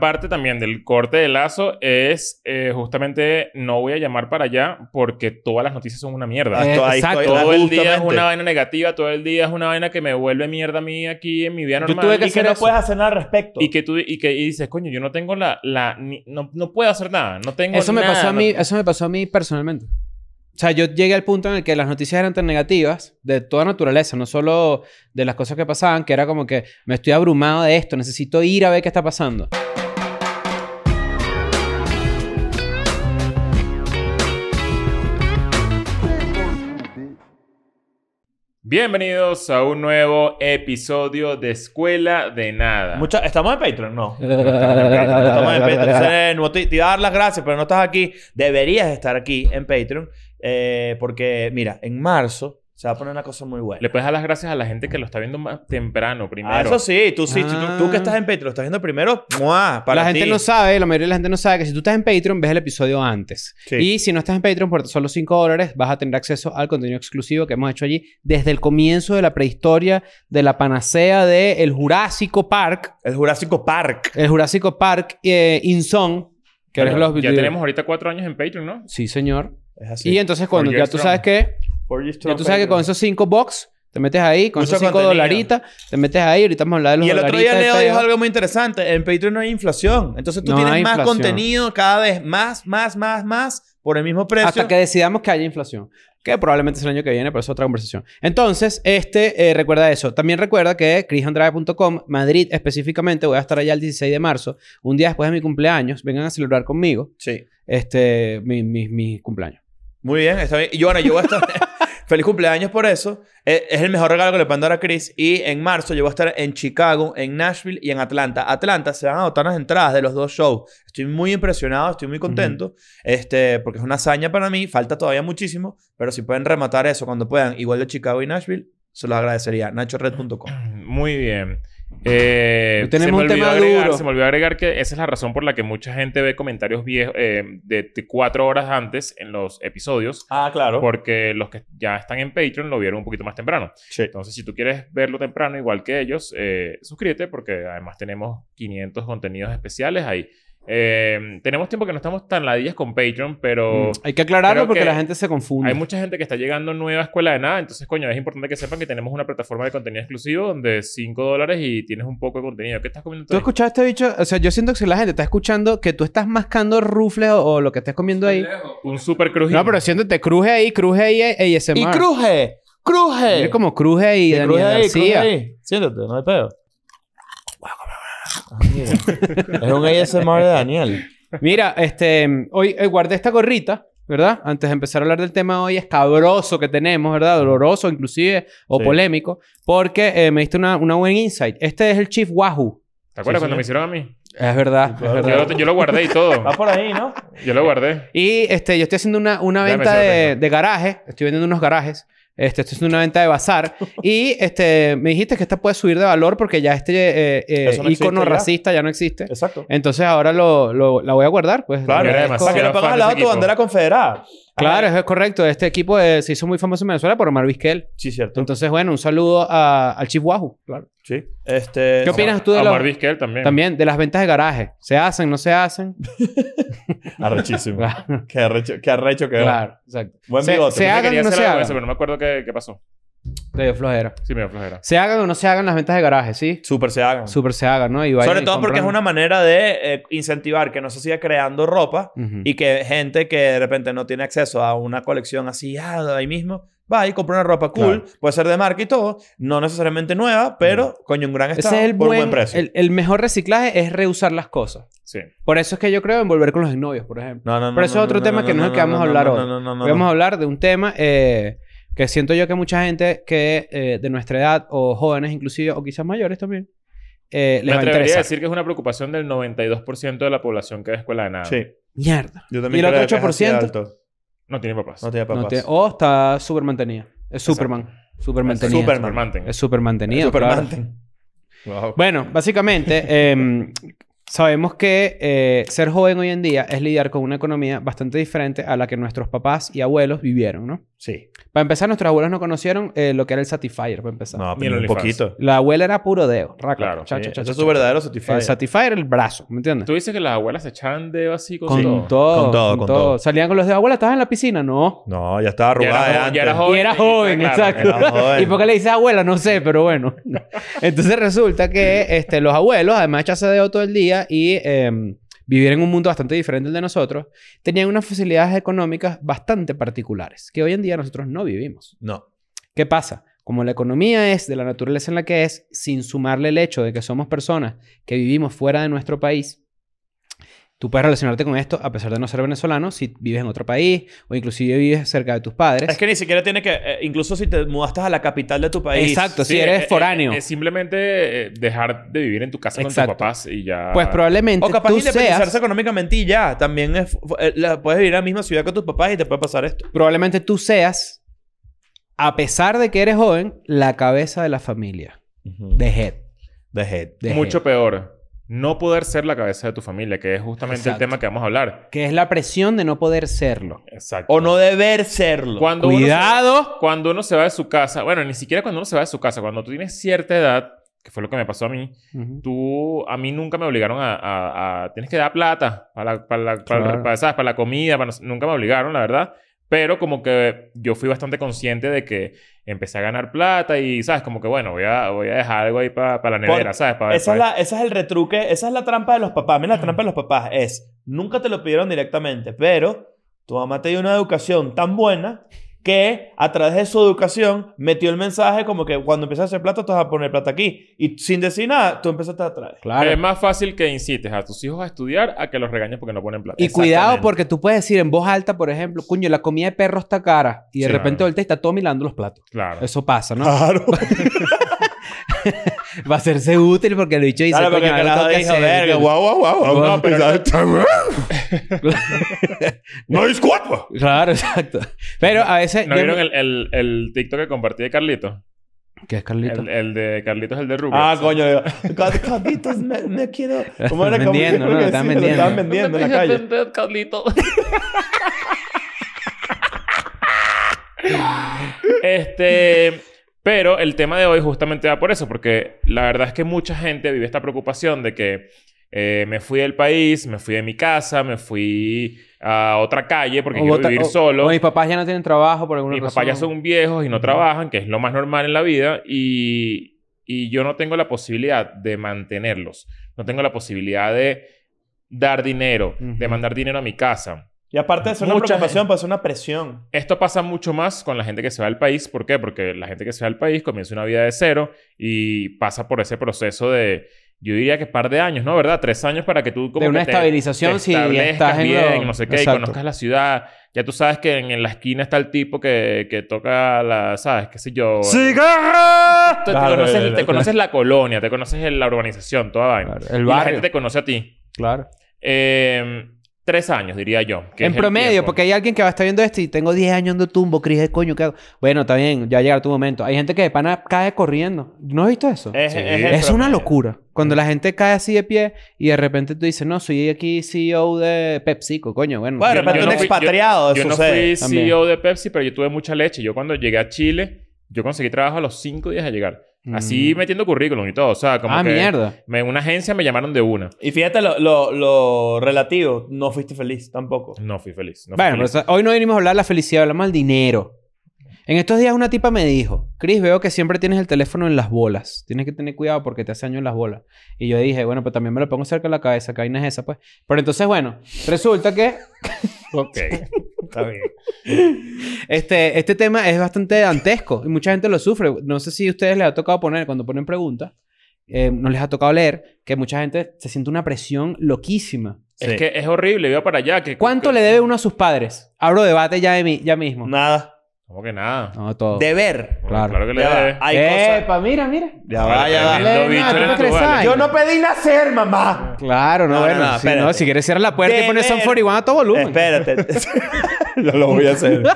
gran parte también del corte de lazo es eh, justamente no voy a llamar para allá porque todas las noticias son una mierda. Eh, ahí exacto. todo el día es una vaina negativa, todo el día es una vaina que me vuelve mierda a mí aquí en mi vida Yo normal. tuve que Y que no eso. puedes hacer nada al respecto. y que tú y que y dices, coño, yo no tengo la la ni- no, no puedo hacer nada, no tengo Eso me nada, pasó a no- mí, eso me pasó a mí personalmente. O sea, yo llegué al punto en el que las noticias eran tan negativas de toda naturaleza, no solo de las cosas que pasaban, que era como que me estoy abrumado de esto, necesito ir a ver qué está pasando. Bienvenidos a un nuevo episodio de Escuela de Nada. Mucha- ¿Estamos en Patreon? No. Estamos en Patreon. Te iba a dar las gracias, pero no estás aquí. Deberías estar aquí en Patreon. eh, porque, mira, en marzo se va a poner una cosa muy buena. Le puedes dar las gracias a la gente que lo está viendo más temprano, primero. Ah, eso sí. Tú sí. tú, Ah. tú que estás en Patreon, lo estás viendo primero. ¡mua! Para la gente ti. no sabe, la mayoría de la gente no sabe que si tú estás en Patreon, ves el episodio antes. Sí. Y si no estás en Patreon por solo 5 dólares, vas a tener acceso al contenido exclusivo que hemos hecho allí desde el comienzo de la prehistoria, de la panacea del Jurásico Park, El Jurásico Park. el Jurásico Park eh, Inson, que los ya tenemos ahorita cuatro años en Patreon, ¿no? Sí, señor. Es así. Y entonces cuando ya tú strong. sabes que, ya tú sabes que con esos 5 box te metes ahí, con Mucho esos 5 contenido. dolaritas, te metes ahí, ahorita vamos a hablar de los Y el otro día Leo peo. dijo algo muy interesante. En Patreon no hay inflación. Entonces tú No tienes más inflación. contenido cada vez más, más, más, más por el mismo precio. Hasta que decidamos que haya inflación. Que probablemente es el año que viene, pero es otra conversación. Entonces, este, eh, recuerda eso. También recuerda que chrisandrade.com, Madrid específicamente, voy a estar allá el 16 de marzo, un día después de mi cumpleaños. Vengan a celebrar conmigo Sí. este, mi, mi, mi cumpleaños. Muy bien, está bien. Y bueno, yo voy a estar... Feliz cumpleaños por eso. Es, es el mejor regalo que le pueden dar a Chris. Y en marzo yo voy a estar en Chicago, en Nashville y en Atlanta. Atlanta se van a agotar las entradas de los dos shows. Estoy muy impresionado, estoy muy contento. este, porque es una hazaña para mí. Falta todavía muchísimo. Pero si pueden rematar eso cuando puedan, igual de Chicago y Nashville, se los agradecería. nachored.com. Muy bien. Eh, tenemos se me un olvidó tema agregar, duro. Se me olvidó agregar que esa es la razón por la que mucha gente ve comentarios viejos eh, de, de cuatro horas antes en los episodios. Ah, claro. Porque los que ya están en Patreon lo vieron un poquito más temprano. Sí. Entonces, si tú quieres verlo temprano, igual que ellos, eh, suscríbete porque además tenemos 500 contenidos especiales ahí. Eh, tenemos tiempo que no estamos tan ladillas con Patreon, pero Mm, Hay que aclararlo porque que la gente se confunde. hay mucha gente que está llegando nueva a escuela de nada. Entonces, coño, es importante que sepan que tenemos una plataforma de contenido exclusivo donde 5 dólares y tienes un poco de contenido. ¿Qué estás comiendo tú? ¿Tú ahí? escuchas a este bicho? O sea, yo siento que si la gente está escuchando que tú estás mascando rufles o, o lo que estés comiendo ahí. Un super crujín. No, pero siéntate, cruje ahí, cruje ahí, eh, ASMR. ¡Y cruje! ¡Cruje! Mira como cruje ahí, Y Daniel cruje ahí, cruje García. ahí. Siéntate, no hay pedo. Ah, mira. es un ASMR de Daniel. Mira, este, hoy eh, guardé esta gorrita, ¿verdad? Antes de empezar a hablar del tema hoy escabroso que tenemos, ¿verdad? Doloroso inclusive, o Sí. polémico, porque eh, me diste una, una buena insight. Este es el Chief Wahoo. ¿Te acuerdas Sí, cuando sí. me hicieron a mí? Es verdad, es Yo verdad. lo, yo lo guardé y todo. Va por ahí, ¿no? Yo lo guardé. Y este, yo estoy haciendo una, una venta de, de garaje. Estoy vendiendo unos garajes. Este, estoy haciendo una venta de bazar. y este, me dijiste que esta puede subir de valor porque ya este eh, eh, no icono ya. racista ya no existe. Exacto. Entonces ahora lo, lo- la voy a guardar. Pues, Claro, para que le pongas al lado tu bandera confederada. Claro, es correcto. Este equipo eh, se hizo muy famoso en Venezuela por Omar Vizquel. Sí, cierto. Entonces, bueno, un saludo a- al Chief Wahoo. Claro. Sí. Este... ¿Qué opinas tú de Omar Vizquel también. También de las ventas de garaje. ¿Se hacen, no se hacen? Arrechísimo. Claro, qué arrecho, qué arrecho quedó. claro, exacto. Buen se, bigote. se hagan no hacer se hagan. eso, pero no me acuerdo qué, qué pasó. Te dio flojera. Sí, me dio flojera. Se hagan o no se hagan las ventas de garaje, ¿sí? Súper se hagan. Súper se hagan, ¿no? Y vayan Sobre y todo porque es una manera de eh, incentivar que no se siga creando ropa Ujú. y que gente que de repente no tiene acceso a una colección así, ah, de ahí mismo, va y compra una ropa cool, Claro. puede ser de marca y todo, no necesariamente nueva, pero coño, un gran Ese estado es el por buen, un buen precio. el, el mejor reciclaje es reusar las cosas. Sí. Por eso es que yo creo en volver con los exnovios, por ejemplo. No, no, no. Pero eso no, es otro no, tema que no es el que vamos a hablar no, hoy. No, no, no, no, vamos a no. hablar de un tema eh, que siento yo que mucha gente que eh, de nuestra edad, o jóvenes inclusive, o quizás mayores también, eh, les Me va a atrevería a decir que es una preocupación del 92% de la población que ve escuela de nada. Sí. Mierda. Yo ¿Y también el creo otro que es así 8%? alto. No tiene papás. No tiene No papás. tiene- o está súper mantenida. Es Superman. Súper mantenida. Superman. Supermanten. Es súper mantenida. Superman. claro. Wow. Bueno, básicamente, em, sabemos que eh, ser joven hoy en día es lidiar con una economía bastante diferente a la que nuestros papás y abuelos vivieron, ¿no? Sí. Para empezar, nuestros abuelos no conocieron eh, lo que era el Satisfyer, para empezar. No, pero un poquito. La abuela era puro dedo. Raca, Claro, cha, Sí, cha, cha, ese cha, es su verdadero Satisfyer. El Satisfyer, el brazo, ¿me entiendes? Tú dices que las abuelas se echaban dedo así con, Con todo. todo. Con todo, con todo. Salían con los dedos. Abuela, ¿estabas en la piscina? No. No, ya estaba Ya era arrugada de jo- antes. ya era joven. Y era joven, Claro, exacto. era joven. ¿Y por qué le dices abuela? No sé, pero bueno. Entonces resulta que este, los abuelos, además de echarse dedo todo el día y em, vivir en un mundo bastante diferente al de nosotros, tenían unas facilidades económicas bastante particulares que hoy en día nosotros no vivimos. No. ¿Qué pasa? Como la economía es de la naturaleza en la que es, sin sumarle el hecho de que somos personas que vivimos fuera de nuestro país, tú puedes relacionarte con esto a pesar de no ser venezolano si vives en otro país o inclusive vives cerca de tus padres. Es que ni siquiera tiene que... eh, incluso si te mudaste a la capital de tu país. Exacto, si eres eh, eh, foráneo. Es simplemente eh, dejar de vivir en tu casa Exacto. con tus papás y ya. Pues probablemente O capaz tú independizarse seas, económicamente y ya. También es, eh, la- puedes vivir en la misma ciudad que tus papás y te puede pasar esto. probablemente tú seas, a pesar de que eres joven, la cabeza de la familia. De head. The head. de Mucho head. peor. No poder ser la cabeza de tu familia, que es justamente Exacto. el tema que vamos a hablar. Que es la presión de no poder serlo. Exacto. O no deber serlo. Cuando uno se- Cuidado. cuando uno se va de su casa, bueno, ni siquiera cuando uno se va de su casa, cuando tú tienes cierta edad, que fue lo que me pasó a mí, tú, a mí nunca me obligaron a, a- a- tienes que dar plata para la, para la, para, Claro. para, ¿sabes? para la comida, para nunca me obligaron, la verdad. Pero como que yo fui bastante consciente de que empecé a ganar plata y, ¿sabes? Como que, bueno, voy a, voy a dejar algo ahí para la nevera, Por- ¿sabes? Esa es, la, ese es el retruque, esa es la trampa de los papás. Mira, la trampa de los papás es, nunca te lo pidieron directamente, pero tu mamá te dio una educación tan buena que a través de su educación metió el mensaje como que cuando empiezas a hacer plata, te vas a poner plata aquí. Y sin decir nada, tú empezaste a traer. Claro. Es más fácil que incites a tus hijos a estudiar a que los regañes porque no ponen plata. Y cuidado porque tú puedes decir en voz alta, por ejemplo, coño, la comida de perro está cara. Y de Sí, repente claro. voltea y está todo mirando los platos. Claro. Eso pasa, ¿no? Claro. Va a hacerse útil porque el bicho dice, Claro, porque el carajo que dijo, hacer", verga, guau, guau, guau. Guau, No, pero... No disculpa. Claro, exacto. Pero a veces... ¿No yo- vieron el, el, el TikTok que compartí de Carlitos? ¿Qué es Carlito? El, el de Carlitos, el de Rugrats. Ah, coño. digo, "Car- Carlitos, me, me quiero... ¿Cómo era? ¿Cómo Vendiendo, ¿no? que Lo estaban vendiendo. estaban vendiendo en la calle. Carlitos. este... Pero el tema de hoy justamente va por eso, porque la verdad es que mucha gente vive esta preocupación de que eh, me fui del país, me fui de mi casa, me fui a otra calle porque O quiero vivir o- solo. O mis papás ya no tienen trabajo por alguna Mis razón. papás ya son viejos y no trabajan, que es lo más normal en la vida, y, y yo no tengo la posibilidad de mantenerlos. No tengo la posibilidad de dar dinero, de mandar dinero a mi casa. Y aparte de ser una Mucha preocupación, puede ser una presión. Esto pasa mucho más con la gente que se va del país. ¿Por qué? Porque la gente que se va del país comienza una vida de cero y pasa por ese proceso de, yo diría que par de años, ¿no? ¿Verdad? Tres años para que tú como De una que te- estabilización te si establezcas estás en bien, lo- no sé qué, Exacto. y conozcas la ciudad. Ya tú sabes que en, en la esquina está el tipo que, que toca la, ¿sabes? ¿Qué sé yo? ¡Cigarra! Te, te Claro, conoces, claro, te claro. conoces la colonia, te conoces la urbanización, toda vaina. Claro, el Y la barrio. gente te conoce a ti. Claro. Eh, tres años, diría yo. que En promedio, porque hay alguien que va a estar viendo esto y tengo 10 años de tumbo, Cris, ¿qué coño, ¿qué hago? Bueno, está bien, ya llegará tu momento. Hay gente que de pana cae corriendo. ¿No has visto eso? Es, Sí. es una locura. Cuando la gente cae así de pie y de repente tú dices, no, soy aquí CEO de PepsiCo, coño, bueno. Bueno, de Yo- repente yo un no fui- expatriado, Yo eso no fui También. CEO de Pepsi, pero yo tuve mucha leche. Yo cuando llegué a Chile, yo conseguí trabajo a los cinco días de llegar. Así Mm. metiendo currículum y todo. O sea, como ah, que... mierda. me- En una agencia me llamaron de una. Y fíjate lo, lo, lo relativo. No fuiste feliz tampoco. No fui feliz. no fui Bueno, feliz. pero, o sea, hoy no venimos a hablar de la felicidad, hablamos del dinero. En estos días una tipa me dijo, Chris, veo que siempre tienes el teléfono en las bolas. Tienes que tener cuidado porque te hace daño en las bolas. Y yo dije, bueno, pues también me lo pongo cerca de la cabeza, que vaina es esa, pues. Pero entonces, bueno, resulta que Ok. Está bien. este, este tema es bastante dantesco y mucha gente lo sufre. No sé si a ustedes les ha tocado poner, cuando ponen preguntas, eh, no les ha tocado leer, que mucha gente se siente una presión loquísima. Es Sí. que es horrible. Iba para allá. Que, ¿Cuánto que- le debe uno a sus padres? Abro debate ya, de mi- ya mismo. Nada. ¿Cómo que nada? No, todo. Deber. Claro. Claro que le debe. Hay cosas... Epa, mira, mira. Ya va, ya va. Tremendo bicho ¿tú eres vale. Yo no pedí nacer, mamá. Claro, no, No, no, bueno. no, si, espérate. no, si quieres cierrar la puerta y pones Son Deber. 41 a todo volumen. Espérate. Yo lo voy a hacer.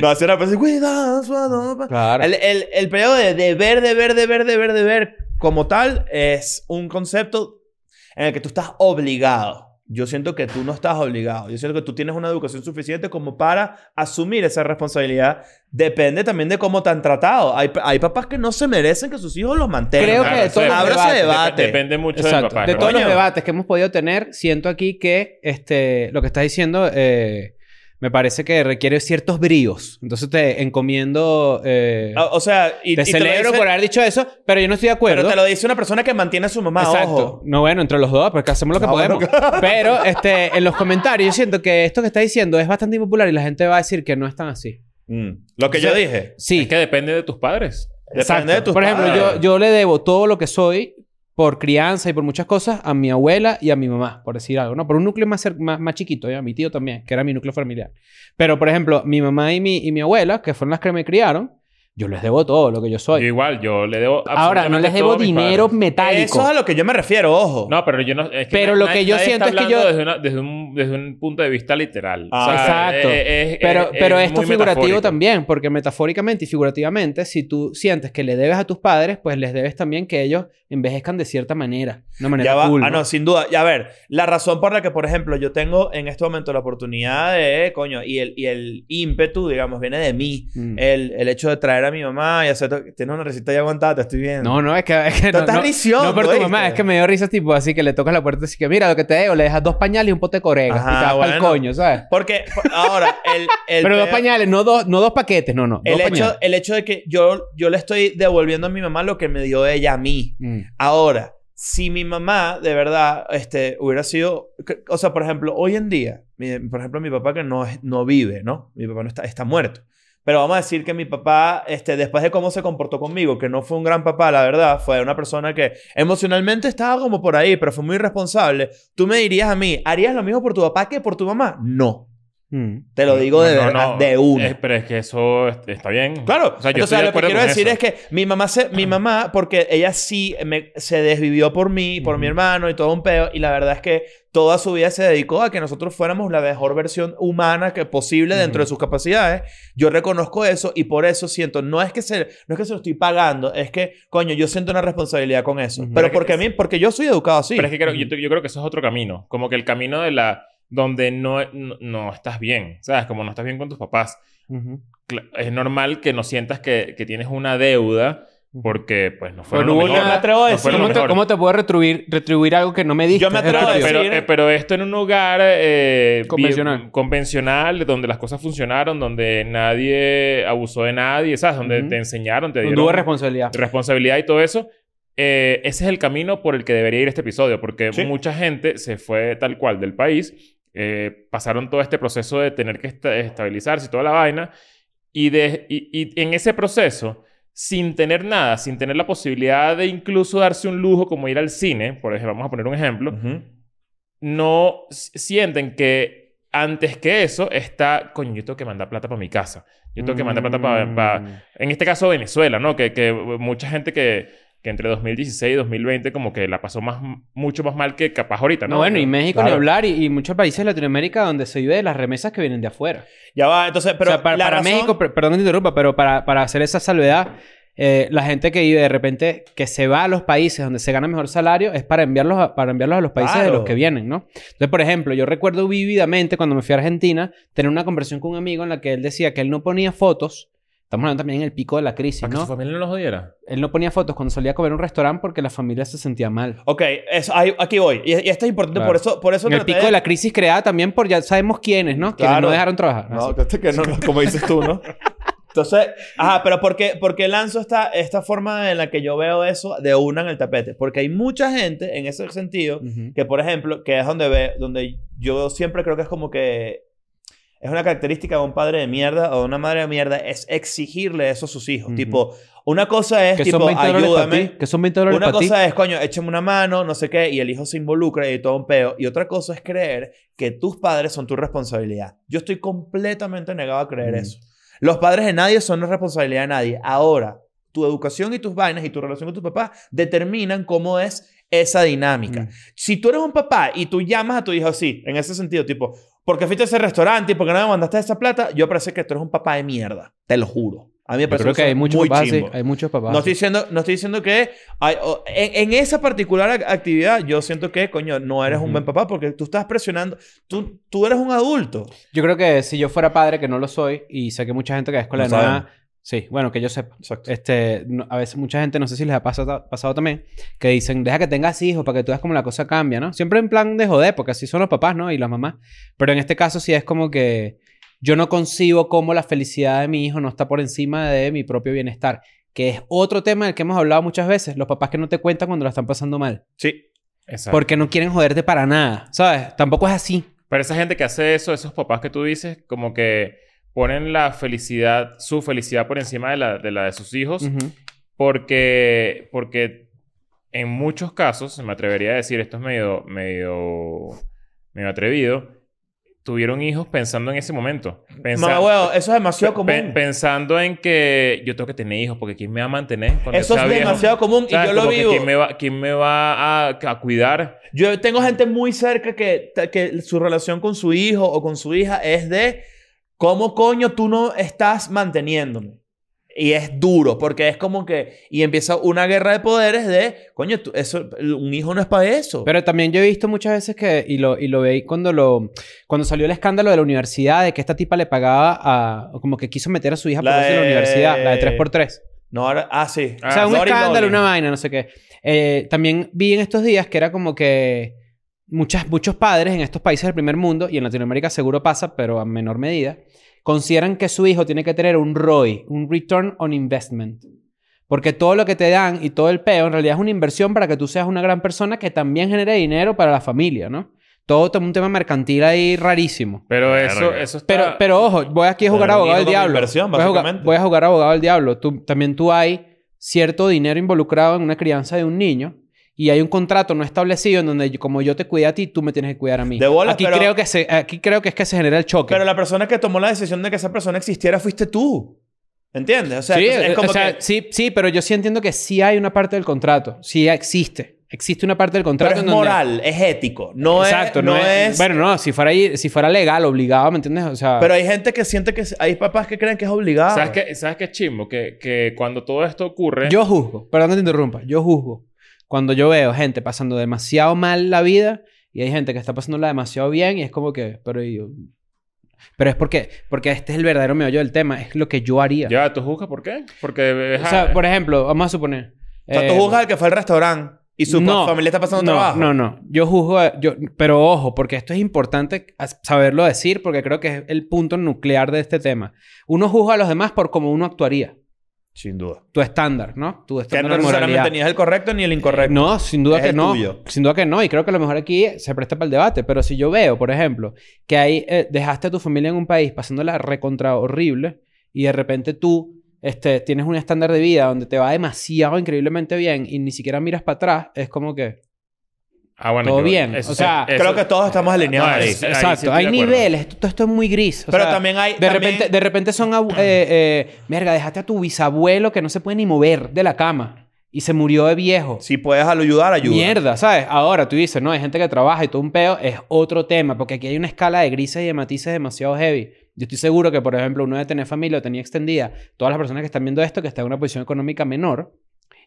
No, hacer una cosa. Cuidado. Claro. El, el, el periodo de deber, deber, deber, deber, deber, como tal, es un concepto en el que tú estás obligado. Yo siento que tú no estás obligado. Yo siento que tú tienes una educación suficiente como para asumir esa responsabilidad. Depende también de cómo te han tratado. Hay, hay papás que no se merecen que sus hijos los mantengan. Creo que de eso todos los es- Abra ese debates- debate. Dep- Depende mucho del papá. de ¿no? todos los debates que hemos podido tener, siento aquí que este, lo que estás diciendo eh, me parece que requiere ciertos bríos. Entonces te encomiendo. eh, Ah, O sea, y, te y celebro dice- por haber dicho eso, pero yo no estoy de acuerdo. Pero te lo dice una persona que mantiene a su mamá, Exacto. ojo. No, bueno, entre los dos, porque hacemos lo que bueno, podemos. Pero este, en los comentarios yo siento que esto que está diciendo es bastante impopular y la gente va a decir que no es tan así. Mm. Lo que yo dije. Sí. Es que depende de tus padres. Depende de tus Por ejemplo, padres. yo, yo le debo todo lo que soy por crianza y por muchas cosas a mi abuela y a mi mamá, por decir algo, ¿no? Por un núcleo más, más, más chiquito, y a mi tío también, que era mi núcleo familiar. Pero, por ejemplo, mi mamá y mi, y mi abuela, que fueron las que me criaron, yo les debo todo lo que yo soy. Yo igual, yo le debo. Ahora, no les debo dinero metálico. Eso es a lo que yo me refiero, ojo. No, pero yo no. Es que Pero na- lo que yo siento es que yo- Desde, una- desde un, desde un punto de vista literal. Ah, Exacto. es- es- Pero, es- pero es esto muy figurativo metafórico. también, porque metafóricamente y figurativamente, si tú sientes que le debes a tus padres, pues les debes también que ellos envejezcan de cierta manera. Una manera Ya va. cool. Ah, no, sin duda. Ya a ver, la razón por la que, por ejemplo, yo tengo en este momento la oportunidad de, coño, y el, y el ímpetu, digamos, viene de mí. Mm. El, el hecho de traer a mi mamá y hacer... to- Tienes una risita ya aguantada, te estoy viendo. No, no, es que... Es que no, estás no, risión, no por tu ¿oíste? mamá, es que me dio risa tipo así que le tocas la puerta así que mira lo que te debo, le dejas dos pañales y un pote de corega. Ajá, y te vas pa'l bueno. coño, ¿sabes? Porque, ahora, el... el Pero dos pañales, no dos, no dos paquetes, no, no. El dos hecho, pañales. el hecho de que yo, yo le estoy devolviendo a mi mamá lo que me dio ella a mí. Mm. Ahora, si mi mamá de verdad este, hubiera sido... O sea, por ejemplo, hoy en día, mi- por ejemplo, mi papá que no, no vive, ¿no? Mi papá no está, está muerto. Pero vamos a decir que mi papá, este, después de cómo se comportó conmigo, que no fue un gran papá, la verdad, fue una persona que emocionalmente estaba como por ahí, pero fue muy responsable. Tú me dirías a mí, ¿harías lo mismo por tu papá que por tu mamá? No. Mm. Te lo digo de No, no, verdad, no. de una. Es- pero es que eso est- está bien. Claro. O sea, yo Entonces, lo que quiero decir eso. es que mi mamá, se, mi mamá porque ella sí me- se desvivió por mí, por mi hermano y todo un peo. Y la verdad es que toda su vida se dedicó a que nosotros fuéramos la mejor versión humana que posible dentro de sus capacidades. Yo reconozco eso y por eso siento, no es que se, no es que se lo estoy pagando, es que, coño, yo siento una responsabilidad con eso. Ujú. Pero Pero que- porque a mí, porque yo soy educado así. Pero es que creo, yo, yo creo que eso es otro camino. Como que el camino de la... Donde no, no, no estás bien. ¿Sabes? Como no estás bien con tus papás. Ujú. Cla- Es normal que no sientas que, que tienes una deuda porque, pues, no Pero lo mejor. una- me atrevo a No decir- lo ¿Cómo te, cómo te puedo retribuir, retribuir algo que no me diste? Yo me atrevo a decir- pero, eh, pero esto en un lugar eh, Convencional. bien- convencional, donde las cosas funcionaron, donde nadie abusó de nadie, ¿sabes? Donde Ujú. te enseñaron, te dieron de responsabilidad. responsabilidad y todo eso. eh, ese es el camino por el que debería ir este episodio, porque Sí. mucha gente se fue tal cual del país, eh, pasaron todo este proceso de tener que esta- estabilizarse y toda la vaina, y, de, y, y en ese proceso, sin tener nada, sin tener la posibilidad de incluso darse un lujo como ir al cine, por ejemplo, vamos a poner un ejemplo, Ujú. no s- sienten que antes que eso está, coño, yo tengo que mandar plata para mi casa. Yo tengo que mandar plata para, Mm. en este caso Venezuela, ¿no? Que, que mucha gente que, que entre 2016 y 2020 como que la pasó más, mucho más mal que capaz ahorita, ¿no? No, bueno, y México ni Claro. hablar, y, y muchos países de Latinoamérica donde se vive de las remesas que vienen de afuera. Ya va, entonces, pero o sea, para, la para razón- México, per- perdón que te interrumpa, pero para, para hacer esa salvedad, eh, la gente que vive de repente, que se va a los países donde se gana mejor salario, es para enviarlos a, para enviarlos a los países de Claro. los que vienen, ¿no? Entonces, por ejemplo, yo recuerdo vívidamente cuando me fui a Argentina, tener una conversación con un amigo en la que él decía que él no ponía fotos. Estamos hablando también en el pico de la crisis, Para que su ¿no? familia no los odiara. Él no ponía fotos cuando salía a comer a un restaurante porque la familia se sentía mal. Ok, eso, ahí- aquí voy. Y, y esto es importante, Claro. por eso, por eso En el pico de la crisis creada también por ya sabemos quiénes, ¿no? Quienes Claro. no dejaron trabajar. No, que que no, no, como dices tú, ¿no? Entonces, ajá, pero ¿por qué, por qué lanzo esta, esta forma en la que yo veo eso de una en el tapete? Porque hay mucha gente en ese sentido Ujú. que, por ejemplo, que es donde ve, donde yo siempre creo que es como que es una característica de un padre de mierda o de una madre de mierda, es exigirle eso a sus hijos. Tipo, una cosa es tipo, son 20 dólares para ayúdame. Que son 20 dólares Una para ti. cosa es, coño, échame una mano, no sé qué, y el hijo se involucra y todo un peo. Y otra cosa es creer que tus padres son tu responsabilidad. Yo estoy completamente negado a creer eso. Los padres de nadie son la responsabilidad de nadie. Ahora, tu educación y tus vainas y tu relación con tu papá determinan cómo es esa dinámica. Mm. Si tú eres un papá y tú llamas a tu hijo así, en ese sentido, tipo, ¿por qué fuiste a ese restaurante y por qué no me mandaste esa plata? Yo parece que tú eres un papá de mierda. Te lo juro. A mí me parece creo que hay muchos muy papás chimbo. Hay muchos papás No estoy diciendo, no estoy diciendo que hay- en, en esa particular ac- actividad yo siento que, coño, no eres un buen papá porque tú estás presionando. Tú, tú eres un adulto. Yo creo que si yo fuera padre, que no lo soy, y sé que mucha gente que es escuela No de nada... Sí, bueno, que yo sepa. Exacto. Este, no- a veces mucha gente, no sé si les ha pasado, pasado también, que dicen, deja que tengas hijos para que tú veas cómo la cosa cambia, ¿no? Siempre en plan de joder, porque así son los papás, ¿no? Y las mamás. Pero en este caso sí es como que yo no concibo cómo la felicidad de mi hijo no está por encima de mi propio bienestar. Que es otro tema del que hemos hablado muchas veces. Los papás que no te cuentan cuando la están pasando mal. Sí. Exacto. Porque no quieren joderte para nada, ¿sabes? Tampoco es así. Pero esa gente que hace eso, esos papás que tú dices, como que ponen la felicidad, su felicidad por encima de la de, la de sus hijos, Ujú. porque, porque en muchos casos, me atrevería a decir, esto es medio, medio, medio atrevido, tuvieron hijos pensando en ese momento. Pensa- Mamá, huevo, eso es demasiado pe- común. pensando en que yo tengo que tener hijos, porque ¿quién me va a mantener? cuando eso es viejo? demasiado común y yo lo Como que vivo. ¿quién me va, quién me va a, a cuidar? Yo tengo gente muy cerca que, que su relación con su hijo o con su hija es de cómo coño tú no estás manteniéndome. Y es duro, porque es como que... Y empieza una guerra de poderes de... Coño, tú- eso, un hijo no es para eso. Pero también yo he visto muchas veces que, y lo, y lo veí cuando lo, cuando salió el escándalo de la universidad, de que esta tipa le pagaba a, o como que quiso meter a su hija por La eso en la de- universidad, la de 3x3. no, ahora... Ah, sí. O sea, un escándalo, una vaina, no sé qué. Eh, también vi en estos días que era como que muchas, muchos padres en estos países del primer mundo, y en Latinoamérica seguro pasa, pero a menor medida, consideran que su hijo tiene que tener un ROI, un Return on Investment. Porque todo lo que te dan y todo el peo en realidad es una inversión para que tú seas una gran persona que también genere dinero para la familia, ¿no? Todo todo un tema mercantil ahí rarísimo. Pero eso, eso está... Pero, pero ojo, voy aquí a jugar Pero abogado del diablo. inversión, voy, a jugar, voy a jugar abogado del diablo. Tú, también tú hay cierto dinero involucrado en una crianza de un niño y hay un contrato no establecido en donde yo- como yo te cuidé a ti, tú me tienes que cuidar a mí. De bolas, aquí, pero- creo que se, aquí creo que es que se genera el choque. Pero la persona que tomó la decisión de que esa persona existiera fuiste tú. ¿Entiendes? O sea, sí, entonces es como o sea, que... sí, sí, pero yo sí entiendo que sí hay una parte del contrato. Sí existe. Existe una parte del contrato Pero es en donde- moral, es ético. No Exacto, es... No es... Bueno, no, si fuera, ahí- si fuera legal, obligado, ¿me entiendes? O sea... Pero hay gente que siente que... Hay papás que creen que es obligado. ¿Sabes qué, ¿Sabes qué es chimbo? Que, que cuando todo esto ocurre... Yo juzgo, perdón que te interrumpa, yo juzgo cuando yo veo gente pasando demasiado mal la vida y hay gente que está pasándola demasiado bien y es como que, pero yo... Pero es porque, porque este es el verdadero meollo del tema, es lo que yo haría. Ya, ¿tú juzgas por qué? Porque... es- O sea, por ejemplo, vamos a suponer... O sea, tú eh, juzgas al que fue al restaurante y su no, familia está pasando no, trabajo. No, no, yo juzgo, a- yo, pero ojo, porque esto es importante saberlo decir porque creo que es el punto nuclear de este tema. Uno juzga a los demás por cómo uno actuaría. Sin duda. Tu estándar, ¿no? Tu Que estándar no necesariamente moralidad. ni es el correcto ni el incorrecto. No, sin duda Es que no. tuyo. Sin duda que no. Y creo que a lo mejor aquí se presta para el debate. Pero si yo veo, por ejemplo, que ahí eh, dejaste a tu familia en un país pasándola recontra horrible y de repente tú este, tienes un estándar de vida donde te va demasiado increíblemente bien y ni siquiera miras para atrás, es como que... Ah, bueno, todo yo- bien. eso O sea, eso- Creo que todos estamos alineados No, ahí. es- Exacto. Hay niveles. Esto, todo esto es muy gris. O Pero sea, también hay... De también- repente, de repente son... eh, eh, verga, dejaste a tu bisabuelo que no se puede ni mover de la cama y se murió de viejo. Si puedes ayudar, ayuda. Mierda, ¿sabes? Ahora tú dices, no, hay gente que trabaja y todo un peo, es otro tema, porque aquí hay una escala de grises y de matices demasiado heavy. Yo estoy seguro que, por ejemplo, uno de tener familia o tenía extendida, todas las personas que están viendo esto, que están en una posición económica menor,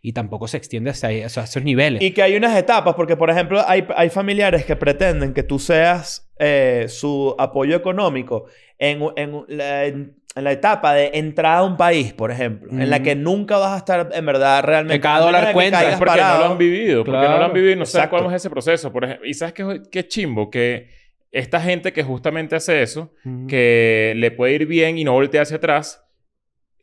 y tampoco se extiende hacia sea, esos niveles. Y que hay unas etapas, porque por ejemplo hay, hay familiares que pretenden que tú seas eh, su apoyo económico en, en la, en la etapa de entrada a un país, por ejemplo, en la que nunca vas a estar en verdad realmente... Que cada dólar cuenta. Es porque no parado. lo han vivido. Porque no lo Claro. han vivido y no Exacto. cómo es ese proceso. Por ejemplo, y sabes qué, qué chimbo que esta gente que justamente hace eso, Ujú. que le puede ir bien y no voltea hacia atrás,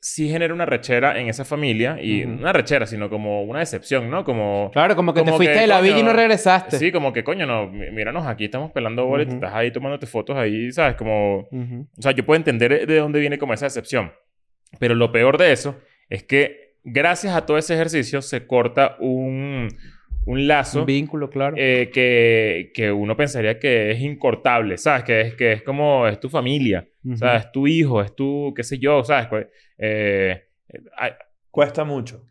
sí genera una rechera en esa familia. Y no una rechera, sino como una decepción, ¿no? Como... Claro, como que te como fuiste que, de la coño, villa y no regresaste. Sí, como que coño, no, mí- míranos aquí, estamos pelando bolas y Ujú. estás ahí tomándote fotos ahí, ¿sabes? Como... O sea, yo puedo entender de dónde viene como esa decepción. Pero lo peor de eso es que gracias a todo ese ejercicio se corta un, un lazo Un vínculo, claro. eh, que, que uno pensaría que es incortable, ¿sabes? Que es, que es como, es tu familia. ¿sabes? Es tu hijo, es tu, qué sé yo, ¿sabes? Pues, eh, Cuesta mucho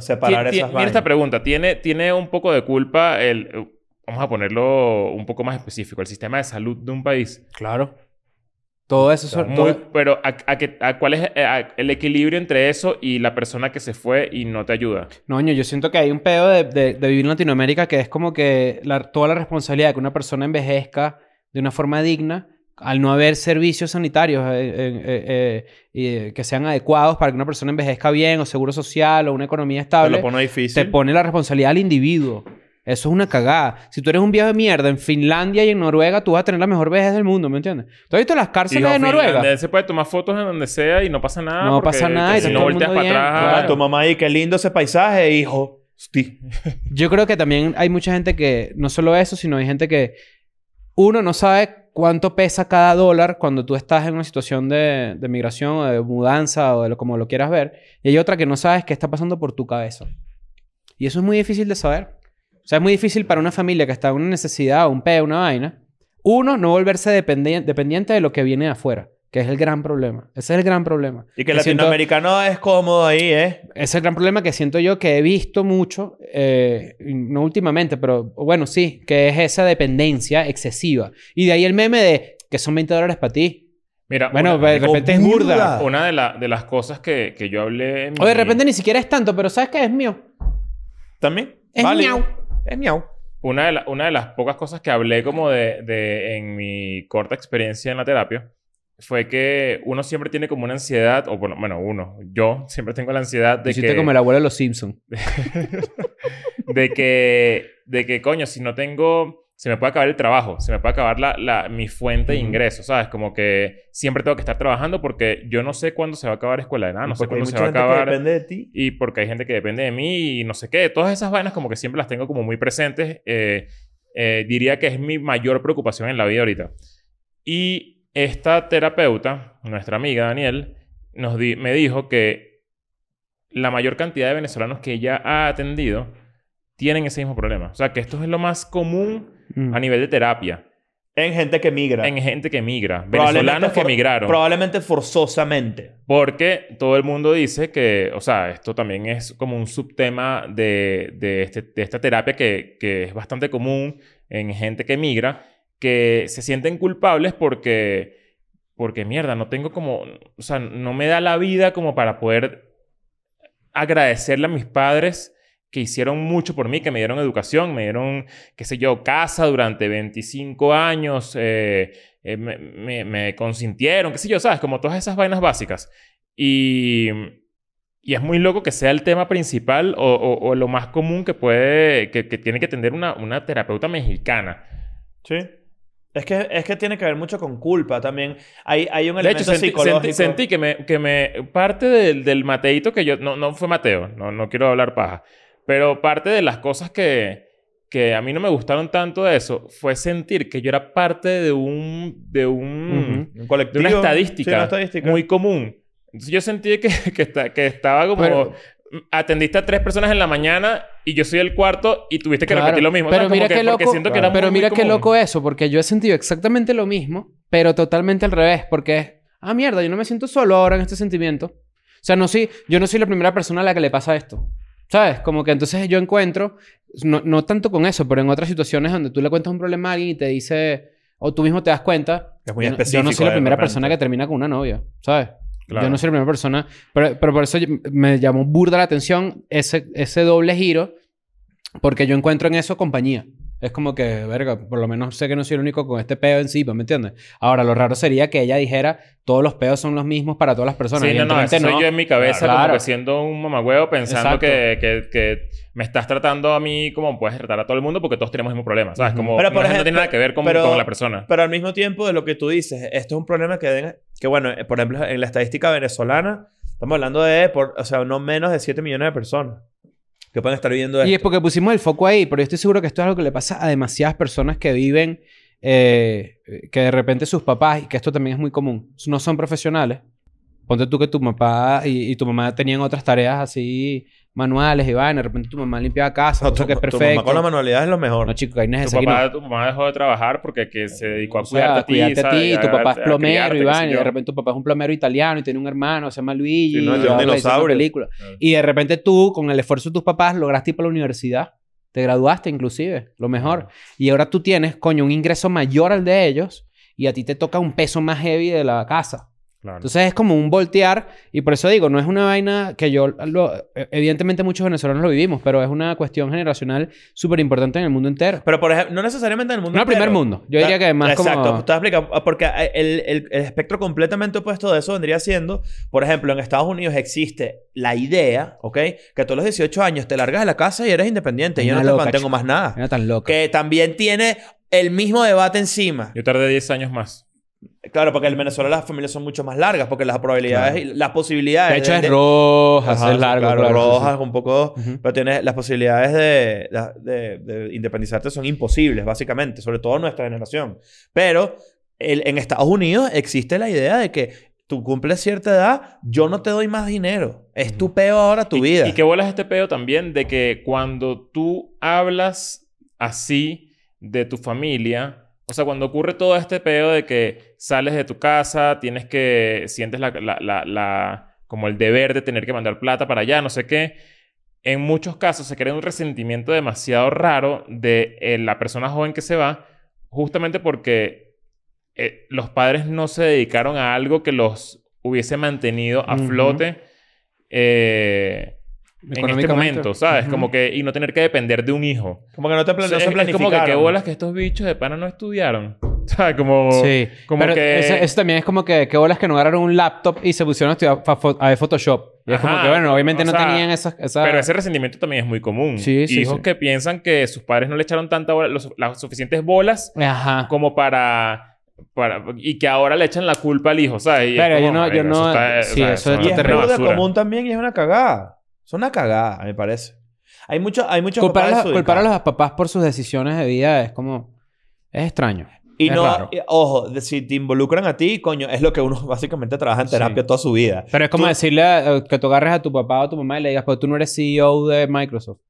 separar esas mira esta pregunta. ¿Tiene, ¿Tiene un poco de culpa el... Vamos a ponerlo un poco más específico. El sistema de salud de un país. Claro. Todo eso... Muy, todo- pero a, a que- a ¿cuál es eh, el equilibrio entre eso y la persona que se fue y no te ayuda? No, yo siento que hay un pedo de, de- de vivir en Latinoamérica que es como que la- toda la responsabilidad de que una persona envejezca de una forma digna, al no haber servicios sanitarios eh, eh, que sean adecuados para que una persona envejezca bien, o seguro social, o una economía Te estable, lo pone difícil. te pone la responsabilidad al individuo. Eso es una cagada. Si tú eres un viejo de mierda en Finlandia y en Noruega, tú vas a tener la mejor vejez del mundo, ¿me entiendes? ¿Tú has visto las cárceles Hijo de Noruega? se puede tomar fotos en donde sea y no pasa nada. No porque pasa nada y Si no volteas para bien, atrás. Ah, claro. tu mamá y qué lindo ese paisaje, hijo. Hosti. Yo creo que también hay mucha gente que, no solo eso, sino hay gente que, uno, no sabe cuánto pesa cada dólar cuando tú estás en una situación de, de migración o de mudanza o de lo, como lo quieras ver. Y hay otra que no sabes qué está pasando por tu cabeza. Y eso es muy difícil de saber. O sea, es muy difícil para una familia que está en una necesidad o un peo, una vaina. Uno, no volverse dependi- dependiente de lo que viene de afuera, que es el gran problema. Ese es el gran problema. Y que el Que siento- latinoamericano es cómodo ahí, ¿eh? ese es el gran problema que siento yo que he visto mucho, eh, no últimamente, pero bueno, sí, que es esa dependencia excesiva. Y de ahí el meme de que son 20 dólares para ti. Mira, Bueno, una, de repente es burda. una de, la- de las cosas que, que yo hablé... en O de mi- repente ni siquiera es tanto, pero ¿sabes qué? Es mío. También. Es miau. Es miau. Una de, la- una de las pocas cosas que hablé como de, de- en mi corta experiencia en la terapia fue que uno siempre tiene como una ansiedad, o bueno, bueno, uno, yo siempre tengo la ansiedad de Hiciste que, como el abuelo de los Simpsons. de que, de que, coño, si no tengo, se me puede acabar el trabajo, se me puede acabar la, la- mi fuente de Ujú. ingresos, ¿sabes? Como que siempre tengo que estar trabajando porque yo no sé cuándo se va a acabar escuela de nada, no sé cuándo se va a gente que acabar. depende de ti. Y porque hay gente que depende de mí y no sé qué. Todas esas vainas como que siempre las tengo como muy presentes. Eh, eh, diría que es mi mayor preocupación en la vida ahorita. Y esta terapeuta, nuestra amiga Daniel, nos di- me dijo que la mayor cantidad de venezolanos que ella ha atendido tienen ese mismo problema. O sea, que esto es lo más común Mm. a nivel de terapia En gente que migra. en gente que migra. Venezolanos que migraron. Probablemente forzosamente. Porque todo el mundo dice que, o sea, esto también es como un subtema de, de, este- de esta terapia que, que es bastante común en gente que migra, que se sienten culpables porque, porque mierda, no tengo como, o sea, no me da la vida como para poder agradecerle a mis padres que hicieron mucho por mí, que me dieron educación, me dieron, qué sé yo, casa durante 25 años, eh, eh, me, me- me consintieron, qué sé yo, ¿sabes? Como todas esas vainas básicas. Y, y es muy loco que sea el tema principal o, o- o lo más común que puede, que, que tiene que atender una, una terapeuta mexicana. Sí. Es que, es que tiene que ver mucho con culpa también. Hay, hay un De elemento hecho, sentí, psicológico. sentí- sentí que me, que me... Parte del, del Mateito que yo... No, no fue Mateo. No, no quiero hablar paja. Pero parte de las cosas que, que a mí no me gustaron tanto de eso fue sentir que yo era parte de un... De un... Un colectivo. De una Sí, estadística, una estadística. muy común. Entonces yo sentí que, que, esta- que estaba como... Pero- atendiste a tres personas en la mañana y yo soy el cuarto y tuviste que Claro. repetir lo mismo. Pero ¿sabes? Como mira qué loco. siento que era pero muy, mira muy qué loco eso, porque yo he sentido exactamente lo mismo, pero totalmente al revés, porque es, ah, mierda, yo no me siento solo ahora en este sentimiento. O sea, no soy, yo no soy la primera persona a la que le pasa esto. ¿Sabes? Como que entonces yo encuentro, no, no tanto con eso, pero en otras situaciones donde tú le cuentas un problema a alguien y te dice, o tú mismo te das cuenta, Es muy yo, no- yo no soy la primera persona que termina con una novia, ¿sabes? Claro. Yo no soy la primera persona. Pero, pero por eso me llamó burda la atención ese, ese doble giro. Porque yo encuentro en eso compañía. Es como que, verga, por lo menos sé que no soy el único con este peo encima, ¿me entiendes? Ahora, lo raro sería que ella dijera, todos los peos son los mismos para todas las personas. Sí, no, no, eso soy yo en mi cabeza Claro. como que siendo un mamagüevo pensando que, que, que me estás tratando a mí como puedes tratar a todo el mundo porque todos tenemos el mismo problema, ¿sabes? Como Pero, no, no tiene nada que ver con, pero- con la persona. Pero al mismo tiempo de lo que tú dices, esto es un problema que, den- que bueno, por ejemplo, en la estadística venezolana, estamos hablando de, por, o sea, no menos de 7 millones de personas que pueden estar viviendo esto. Y es porque pusimos el foco ahí, pero yo estoy seguro que esto es algo que le pasa a demasiadas personas que viven, eh, que de repente sus papás, y que esto también es muy común, no son profesionales. Ponte tú que tu papá y, y tu mamá tenían otras tareas así manuales y vaina, de repente tu mamá limpiaba casa, No, cosa tu, que es tu perfecto. mamá con la manualidad es lo mejor. No, chico, que hay Tu necesidad aquí papá, no. tu mamá dejó de trabajar porque que se dedicó a O sea, cuidarte a ti, cuídate a ti, Y tu a- papá es a plomero criarte, y vaina, y de repente tu papá es un plomero italiano y tiene un hermano, se llama Luigi, Sí, no, y un dinosaurio. película. Ah. Y de repente tú, con el esfuerzo de tus papás, lograste ir para la universidad. Te graduaste inclusive, lo mejor. Y ahora tú tienes, coño, un ingreso mayor al de ellos y a ti te toca un peso más heavy de la casa. Claro. Entonces es como un voltear y por eso digo, no es una vaina que yo, lo- evidentemente muchos venezolanos lo vivimos, pero es una cuestión generacional súper importante en el mundo entero. Pero, por ejemplo, no necesariamente en el mundo No el primer entero. mundo. Yo diría que más como- Exacto. Te voy a explicar. Porque el, el- el espectro completamente opuesto de eso vendría siendo... Por ejemplo, en Estados Unidos existe la idea, ¿ok? Que tú a los 18 años te largas de la casa y eres independiente. Y yo no Una te loca, mantengo chico. más nada. Era tan loca. Que también tiene el mismo debate encima. Yo tardé 10 años más. Claro, porque en Venezuela las familias son mucho más largas. Porque las probabilidades y las posibilidades... De hecho, es de- rojas, Ajá, es largo. claro, claro, rojas, sí. un poco... Ujú. Pero tienes las posibilidades de, de, de independizarte son imposibles, básicamente. Sobre todo en nuestra generación. Pero el- en Estados Unidos existe la idea de que tú cumples cierta edad, yo no te doy más dinero. Es tu peo ahora tu y, vida. Y que bolas este pedo también de que cuando tú hablas así de tu familia, o sea, cuando ocurre todo este pedo de que sales de tu casa, tienes que, sientes la, la- la- la- como el deber de tener que mandar plata para allá, no sé qué, en muchos casos se crea un resentimiento demasiado raro de eh, la persona joven que se va, justamente porque eh, los padres no se dedicaron a algo que los hubiese mantenido a flote eh, en este Económicamente. momento, ¿sabes? Como que... Y no tener que depender de un hijo. Como que no, te plan- O sea, no se es, es como que qué bolas que estos bichos de pana no estudiaron. ¿Sabes? Como... Sí. Como pero que... eso, eso también es como que, qué bolas que no agarraron un laptop y se pusieron a estudiar a ver Photoshop. Y es como que, bueno, obviamente o no sea, tenían esas... esa- Pero ese resentimiento también es muy común. Sí, sí, Hijos sí. que piensan que sus padres no le echaron tanta bola, los- las suficientes bolas Ajá. como para, para... Y que ahora le echan la culpa al hijo, ¿sabes? Y es Pero yo no- yo no- está- sí, o sea, eso es Y es burda común también y es una cagada. Es una cagada, me parece. Hay, mucho, hay muchos Culpar, a papás los, culpar a los papás por sus decisiones de vida es como... Es extraño. Y Es no, raro. ojo, si te involucran a ti, coño, es lo que uno básicamente trabaja en terapia Sí. toda su vida. Pero es como Tú- decirle a- que tú agarres a tu papá o a tu mamá y le digas, pero tú no eres CEO de Microsoft.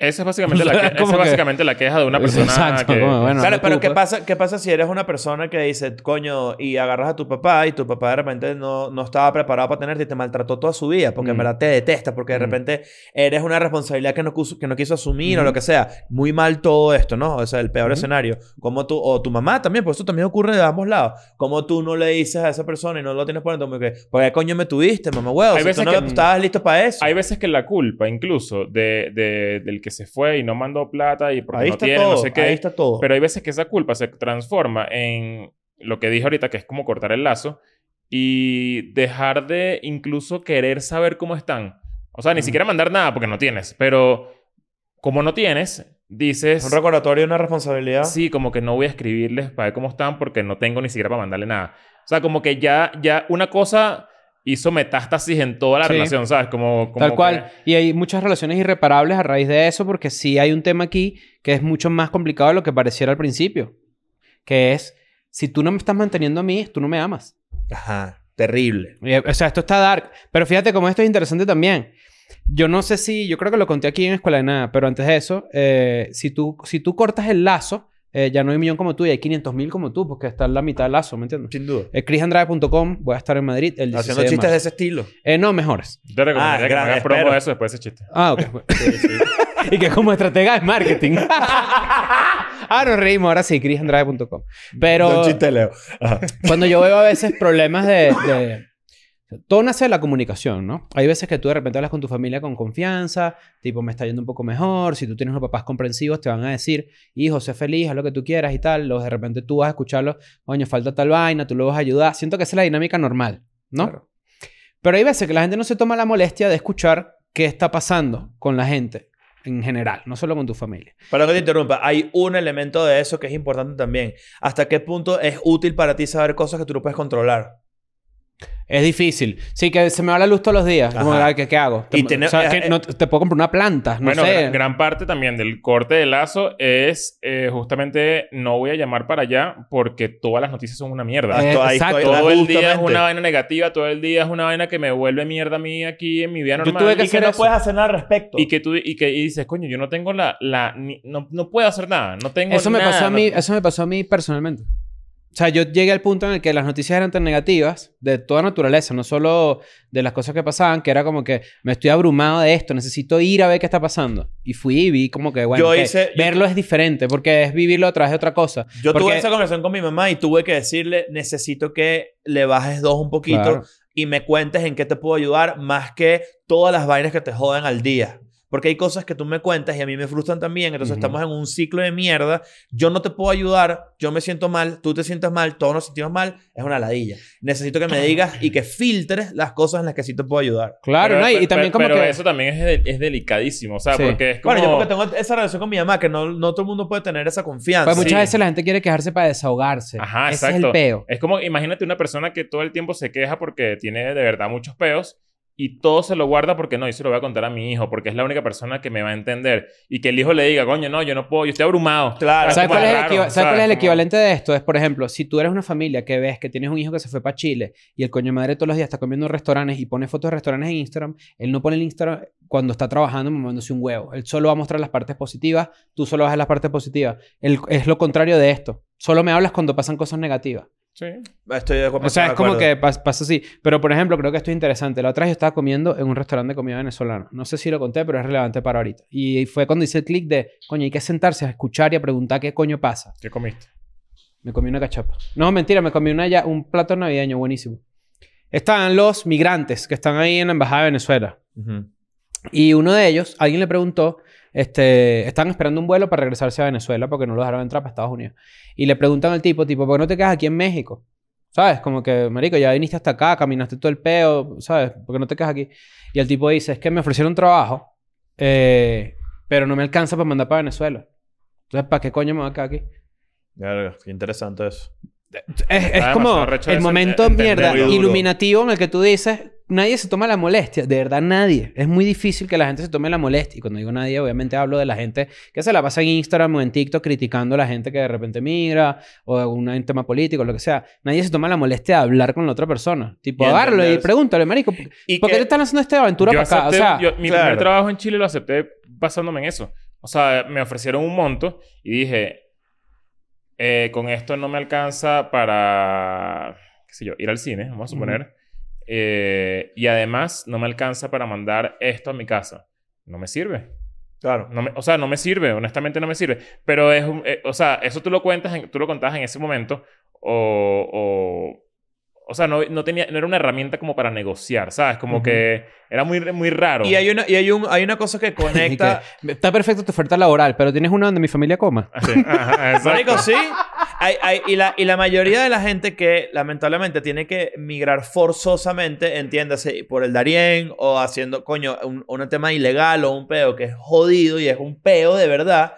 Esa es básicamente, O sea, la, que- es esa es que- básicamente la queja de una persona Exacto, que... como, bueno, claro, no pero ¿qué pues. pasa, ¿qué pasa si eres una persona que dice, coño, y agarras a tu papá y tu papá de repente no, no estaba preparado para tenerte y te maltrató toda su vida porque en Mm. verdad te detesta, porque de Mm. repente eres una responsabilidad que no, que no quiso asumir o Ujú. lo que sea? Muy mal todo esto, ¿no? O sea, el peor Ujú. escenario. Como tú, o tu mamá también, pues eso también ocurre de ambos lados. Como tú no le dices a esa persona y no lo tienes por dentro, como que, ¿por qué coño me tuviste, mamá huevo? Hay Si tú no que- estabas listo para eso. Hay veces que la culpa, incluso, de, de- del que se fue y no mandó plata y porque ahí no está tiene, todo, no sé qué. ahí está todo. Pero hay veces que esa culpa se transforma en lo que dije ahorita, que es como cortar el lazo y dejar de incluso querer saber cómo están. O sea, ni Ujú. siquiera mandar nada porque no tienes. Pero como no tienes, dices... un recordatorio una responsabilidad. Sí, como que no voy a escribirles para ver cómo están porque no tengo ni siquiera para mandarle nada. O sea, como que ya, ya una cosa hizo metástasis en toda la Sí. relación, ¿sabes? Como, como Tal cual. que- Y hay muchas relaciones irreparables a raíz de eso porque sí hay un tema aquí que es mucho más complicado de lo que pareciera al principio. Que es, si tú no me estás manteniendo a mí, tú no me amas. Ajá. Terrible. Y, O sea, esto está dark. Pero fíjate cómo esto es interesante también. Yo no sé si... Yo creo que lo conté aquí en Escuela de Nada. Pero antes de eso, eh, si, tú, si tú cortas el lazo, eh, ya no hay un millón como tú y hay 500 mil como tú porque está en la mitad del lazo, ¿me entiendes? Sin duda. Eh, chrisandrade.com. Voy a estar en Madrid el 16 Haciendo de chistes de marzo. ese estilo. Eh, no, mejores. Yo te recomendaría Ah, que me hagas promo espero. de eso después de ese chiste. Ah, ok. y que como estratega de marketing. ah, nos reímos. Ahora sí, chrisandrade.com. Pero Un chiste, Leo. Ajá. cuando yo veo a veces problemas de, de- Todo nace de la comunicación, ¿no? Hay veces que tú de repente hablas con tu familia con confianza, tipo, me está yendo un poco mejor. Si tú tienes unos papás comprensivos, te van a decir, hijo, sé feliz, haz lo que tú quieras y tal. Los de repente tú vas a escucharlos, coño, falta tal vaina, tú lo vas a ayudar. Siento que esa es la dinámica normal, ¿no? Claro. Pero hay veces que la gente no se toma la molestia de escuchar qué está pasando con la gente en general, no solo con tu familia. Para que te interrumpa, hay un elemento de eso que es importante también. ¿Hasta qué punto es útil para ti saber cosas que tú no puedes controlar? Es difícil. Sí, que se me va la luz todos los días. Como, Ajá. "Ay, ¿qué, qué hago? Y Te- tener- o sea, eh, que eh, no te te puedo comprar una planta, no bueno, sé. gran, gran parte también del corte de lazo es eh, justamente no voy a llamar para allá porque todas las noticias son una mierda. Eh, exacto. estoy- todo el día es justamente. una vaina negativa, todo el día es una vaina que me vuelve mierda a mí aquí en mi vida Yo normal. tuve que Y que hacer no eso. puedes hacer nada al respecto. Y que tú y que y dices, coño, yo no tengo la... la ni- no, no puedo hacer nada. No tengo Eso me nada, pasó a no- mí, eso me pasó a mí personalmente. O sea, yo llegué al punto en el que las noticias eran tan negativas, de toda naturaleza, no solo de las cosas que pasaban, que era como que me estoy abrumado de esto, necesito ir a ver qué está pasando. Y fui y vi como que, bueno, Yo ok, hice- yo- verlo es diferente, porque es vivirlo a través de otra cosa. Yo Porque- tuve esa conversación con mi mamá y tuve que decirle, necesito que le bajes dos un poquito Claro. y me cuentes en qué te puedo ayudar más que todas las vainas que te jodan al día. Porque hay cosas que tú me cuentas y a mí me frustran también. Entonces Ujú. estamos en un ciclo de mierda. Yo no te puedo ayudar. Yo me siento mal. Tú te sientes mal. Todos nos sentimos mal. Es una ladilla. Necesito que me digas y que filtres las cosas en las que sí te puedo ayudar. Claro, Pero- ¿no? Y, y pero- también como pero que... eso también es, de- es delicadísimo. O sea, Sí. porque es como... Bueno, yo porque tengo esa relación con mi mamá que no, no todo el mundo puede tener esa confianza. Pues muchas Sí. veces la gente quiere quejarse para desahogarse. Ajá, Ese exacto. es el peo. Es como, imagínate una persona que todo el tiempo se queja porque tiene de verdad muchos peos y todo se lo guarda porque no, yo se lo voy a contar a mi hijo porque es la única persona que me va a entender. Y que el hijo le diga, coño, no, yo no puedo, yo estoy abrumado. Claro. ¿Sabes cuál, es raro, ¿sabes ¿sabes? cuál es el equivalente de esto? Es, por ejemplo, si tú eres una familia que ves que tienes un hijo que se fue para Chile y el coño madre todos los días está comiendo en restaurantes y pone fotos de restaurantes en Instagram, él no pone el Instagram cuando está trabajando mamándose un huevo. Él solo va a mostrar las partes positivas, tú solo vas a las partes positivas. Él, es lo contrario de esto. Solo me hablas cuando pasan cosas negativas. Sí. Estoy de acuerdo. O sea, es como que pas- pasa así. Pero, por ejemplo, creo que esto es interesante. La otra vez yo estaba comiendo en un restaurante de comida venezolana. No sé si lo conté, pero es relevante para ahorita. Y fue cuando hice el clic de, coño, hay que sentarse a escuchar y a preguntar qué coño pasa. ¿Qué comiste? Me comí una cachapa. No, mentira, me comí una ya, un plato navideño buenísimo. Estaban los migrantes que están ahí en la Embajada de Venezuela. Y uno de ellos, alguien le preguntó, este, están esperando un vuelo para regresarse a Venezuela porque no lo dejaron entrar para Estados Unidos. Y le preguntan al tipo, tipo, ¿por qué no te quedas aquí en México? ¿Sabes? Como que, marico, ya viniste hasta acá, caminaste todo el peo, ¿sabes? ¿Por qué no te quedas aquí? Y el tipo dice, es que me ofrecieron trabajo, eh, pero no me alcanza para mandar para Venezuela. Entonces, ¿para qué coño me voy a quedar aquí? Qué interesante eso. Es, es como el momento entender mierda iluminativo en el que tú dices, nadie se toma la molestia, de verdad nadie. Es muy difícil que la gente se tome la molestia. Y cuando digo nadie, obviamente hablo de la gente que se la pasa en Instagram o en TikTok criticando a la gente que de repente migra o algún un tema político, lo que sea. Nadie se toma la molestia de hablar con la otra persona. Tipo, Y agárralo y pregúntale, marico, ¿por Y ¿por qué te están haciendo esta aventura para acá? O sea, yo- mi claro. primer trabajo en Chile lo acepté basándome en eso. O sea, me ofrecieron un monto y dije, eh, con esto no me alcanza para, qué sé yo, ir al cine, vamos a suponer. Eh, y además no me alcanza para mandar esto a mi casa. No me sirve. Claro. No me- o sea, no me sirve, honestamente no me sirve. Pero es un, eh, o sea, eso tú lo cuentas, en- tú lo contabas en ese momento o, o, o sea, no, no tenía, no era una herramienta como para negociar, ¿sabes? Como Ujú. que era muy, muy raro. Y hay una, y hay un, hay una cosa que conecta. que, está perfecto tu oferta laboral, pero tienes una donde mi familia coma. Sí, ajá, exacto. Marico, sí. Hay- hay- y, la, y la mayoría de la gente que lamentablemente tiene que migrar forzosamente, entiéndase, por el Darién o haciendo, coño, un, un tema ilegal o un peo que es jodido y es un peo de verdad,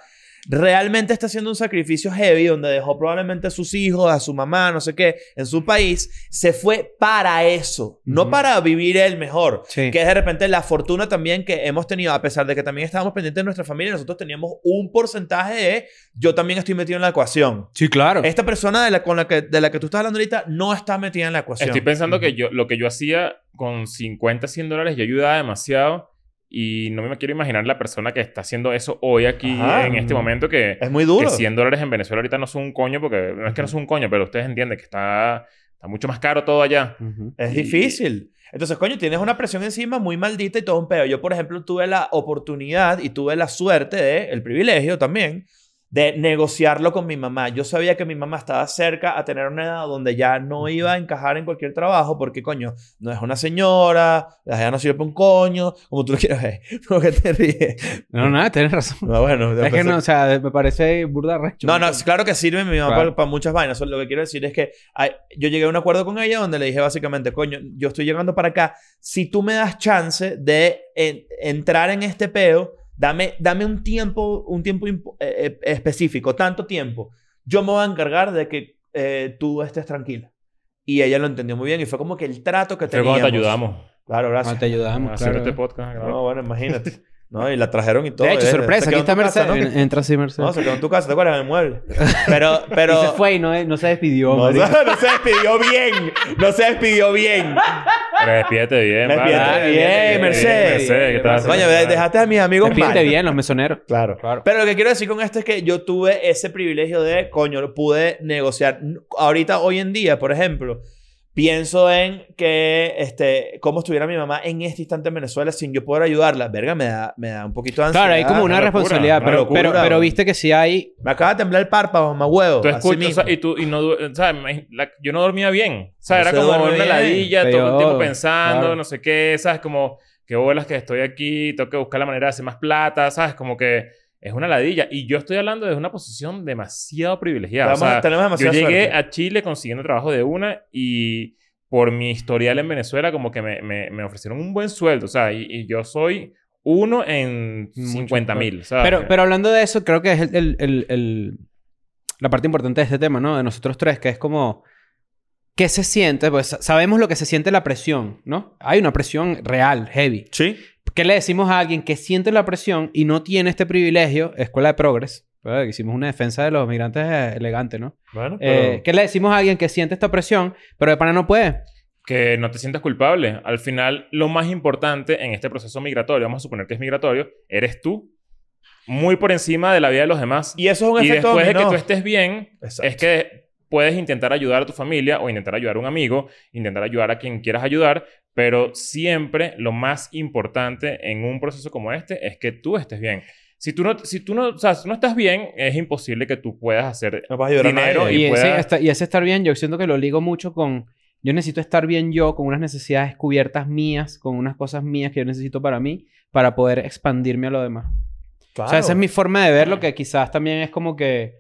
realmente está haciendo un sacrificio heavy donde dejó probablemente a sus hijos, a su mamá, no sé qué, en su país, se fue para eso, no para vivir el mejor. Sí. Que es de repente la fortuna también que hemos tenido, a pesar de que también estábamos pendientes de nuestra familia, nosotros teníamos un porcentaje de yo también estoy metido en la ecuación. Sí, claro. Esta persona de la, con la que, de la que tú estás hablando ahorita no está metida en la ecuación. Estoy pensando que yo, lo que yo hacía con 50, 100 dólares, yo ayudaba demasiado. Y no me quiero imaginar la persona que está haciendo eso hoy aquí, Ajá. en este momento, que, Es muy duro. que 100 dólares en Venezuela ahorita no son un coño, porque no es que no son un coño, pero ustedes entienden que está, está mucho más caro todo allá. Es Y- difícil. Entonces, coño, tienes una presión encima muy maldita y todo un peo. Yo, por ejemplo, tuve la oportunidad y tuve la suerte de, el privilegio también, de negociarlo con mi mamá. Yo sabía que mi mamá estaba cerca a tener una edad donde ya no iba a encajar en cualquier trabajo porque, coño, no es una señora, la ya no sirve para un coño, como tú lo quieras ver. ¿Por qué te ríes? No, nada, tienes razón. No, bueno, Es que no, o sea, me parece burda recho. No, no, claro que sirve mi mamá Claro. para, muchas vainas. Lo que quiero decir es que yo llegué a un acuerdo con ella donde le dije básicamente, coño, yo estoy llegando para acá. Si tú me das chance de en- entrar en este peo, dame, dame un tiempo, un tiempo eh, eh, específico, tanto tiempo. Yo me voy a encargar de que eh, tú estés tranquila. Y ella lo entendió muy bien y fue como que el trato que Pero teníamos. cuando te ayudamos Claro, gracias. te ayudamos, a hacer claro. este podcast. claro. No, bueno, imagínate. No, y la trajeron y todo. De hecho, eh, sorpresa, aquí está en tu casa, Mercedes. ¿no? Entra así Mercedes. No, se quedó en tu casa, ¿te acuerdas? En el mueble. Pero, pero... Y se fue y no, no se despidió. No, se despidió bien. No se despidió bien. Pero despídete bien, Despídete vale. bien, Mercedes. Mercedes, ¿qué tal? Coño, de- dejaste a mis amigos Despídete mal. bien, los mesoneros. Claro. Claro. Pero lo que quiero decir con esto es que yo tuve ese privilegio de, coño, lo pude negociar. Ahorita, hoy en día, por ejemplo, pienso en que, este, cómo estuviera mi mamá en este instante en Venezuela sin yo poder ayudarla. Verga, me da, me da un poquito de ansiedad. Claro, hay como una, una locura, responsabilidad, una locura, pero, pero viste que sí hay. Me acaba de temblar el párpado, mamá huevo. Tú escuchas, o sea, y tú, y no, la- yo no dormía bien. O sea, No era se como una ladilla, todo el tiempo pensando, claro. no sé qué, ¿sabes? Como, qué bolas que estoy aquí, tengo que buscar la manera de hacer más plata, ¿sabes? Como que es una ladilla. Y yo estoy hablando desde una posición demasiado privilegiada. O sea, tenemos yo llegué suerte. a Chile consiguiendo trabajo de una y por mi historial en Venezuela como que me, me, me ofrecieron un buen sueldo. O sea, y, y yo soy uno en Mucho, 50 mil. Pero, pero hablando de eso, creo que es el, el- el- el- la parte importante de este tema, ¿no? De nosotros tres, que es como. ¿Qué se siente? Pues sa- sabemos lo que se siente la presión, ¿no? Hay una presión real, heavy. Sí. ¿Qué le decimos a alguien que siente la presión y no tiene este privilegio? Escuela de Progress. ¿verdad? Que Hicimos una defensa de los migrantes eh, elegante, ¿no? Bueno, Eh, ¿Qué le decimos a alguien que siente esta presión, pero de pana no puede? que no te sientas culpable. Al final, lo más importante en este proceso migratorio, vamos a suponer que es migratorio, eres tú. Muy por encima de la vida de los demás. Y eso es un Y efecto después de que tú estés bien, Exacto. es que puedes intentar ayudar a tu familia o intentar ayudar a un amigo, intentar ayudar a quien quieras ayudar, pero siempre lo más importante en un proceso como este es que tú estés bien. Si tú no, si tú no, o sea, si no estás bien, es imposible que tú puedas hacer No vas a ayudar a dinero y Y, ese, pueda- esta- y ese estar bien, yo siento que lo ligo mucho con... Yo necesito estar bien yo, con unas necesidades cubiertas mías, con unas cosas mías que yo necesito para mí, para poder expandirme a lo demás. O sea, esa es mi forma de verlo, que quizás también es como que...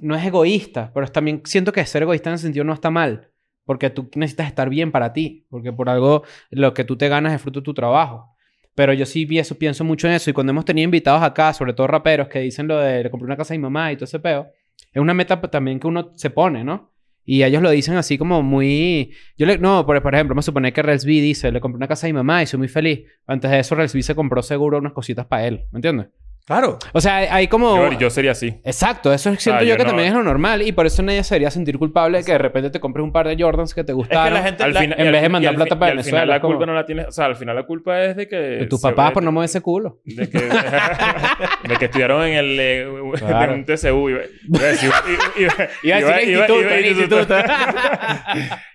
No es egoísta, pero también siento que ser egoísta en ese sentido no está mal. Porque tú necesitas estar bien para ti. Porque por algo lo que tú te ganas es fruto de tu trabajo. Pero yo sí pienso, mucho en eso. Y cuando hemos tenido invitados acá, sobre todo raperos, que dicen lo de le compré una casa a mi mamá y todo ese peo, es una meta también que uno se pone, ¿no? Y ellos lo dicen así como muy... Yo le... No, por, ejemplo, me supone que Relsby dice, le compré una casa a mi mamá y soy muy feliz. Antes de eso, Relsby se compró seguro unas cositas para él. ¿Me entiendes? Claro. O sea, hay- como... Yo, yo sería así. Exacto, eso siento Ah, yo yo que no- también es lo normal y por eso nadie se debería sentir culpable de que de repente te compres un par de Jordans que te Es que gustaron. la gente... Al la- final- en vez de mandar plata fin- para y al Venezuela, final la como- culpa no la tienes... O sea, al final la culpa es de que... de tus papás por no mover ese culo. De que, de que estudiaron en el eh, Claro. en un TCU. Iba, iba a decir, iba, Iba a decir iba- instituto,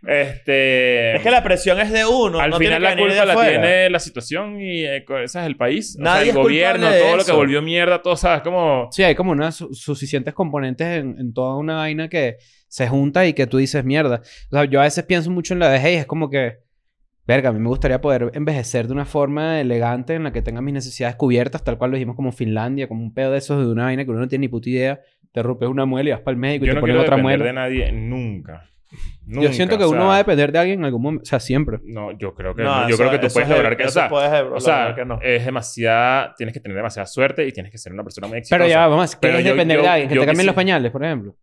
este. Es que la presión es de uno. al no final la culpa la tiene la situación y eh, esa es el país. O Nadie el gobierno, todo lo que volvió mierda, todo, ¿sabes? Como. Sí, hay como unas su- suficientes componentes en, en toda una vaina que se junta y que tú dices mierda. O sea, yo a veces pienso mucho en la vejez y es como que, verga, a mí me gustaría poder envejecer de una forma elegante en la que tenga mis necesidades cubiertas, tal cual lo dijimos como Finlandia, como un pedo de esos de una vaina que uno no tiene ni puta idea. Te rompes una muela y vas para el médico y Yo te no quiero otra muela. de nadie nunca. Yo siento que o uno sea, va a depender de alguien en algún momento. O sea, siempre. No, yo creo que No, no. Yo eso- creo que tú puedes es- lograr que. O sea, puedes o sea que no. es demasiada. Tienes que tener demasiada suerte y tienes que ser una persona muy exitosa. Pero ya, vamos, Pero ¿quieres yo- depender yo- de alguien? Que yo te cambien los pañales, por ejemplo.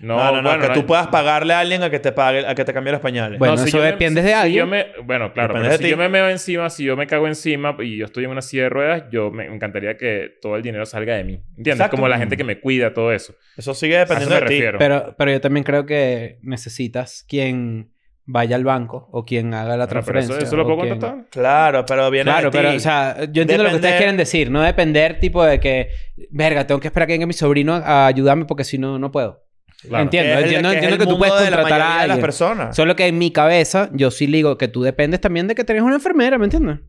No, No, no, bueno, que tú no- puedas pagarle a alguien a que te pague, a que te cambie los pañales. Bueno, si eso yo me- depende de si alguien. yo me- bueno, claro, pero de si ti. yo me meo encima, si yo me cago encima y yo estoy en una silla de ruedas, yo me encantaría que todo el dinero salga de mí. ¿Entiendes? Exacto. Como la gente que me cuida, todo eso. Eso sigue eso dependiendo me de ti. refiero. Pero, pero yo también creo que necesitas quien vaya al banco o quien haga la pero transferencia. eso, eso lo puedo quien- contratar. Claro, pero viene Claro, de ti. pero, o sea, yo entiendo lo que ustedes quieren decir. No depender, tipo, de que, verga, tengo que esperar que venga mi sobrino a ayudarme porque si no, no puedo. Claro. Entiendo, Que es el- entiendo, que es entiendo que tú puedes de la contratar a de las alguien. personas. Solo que en mi cabeza, yo sí digo que tú dependes también de que tengas una enfermera, ¿me entiendes?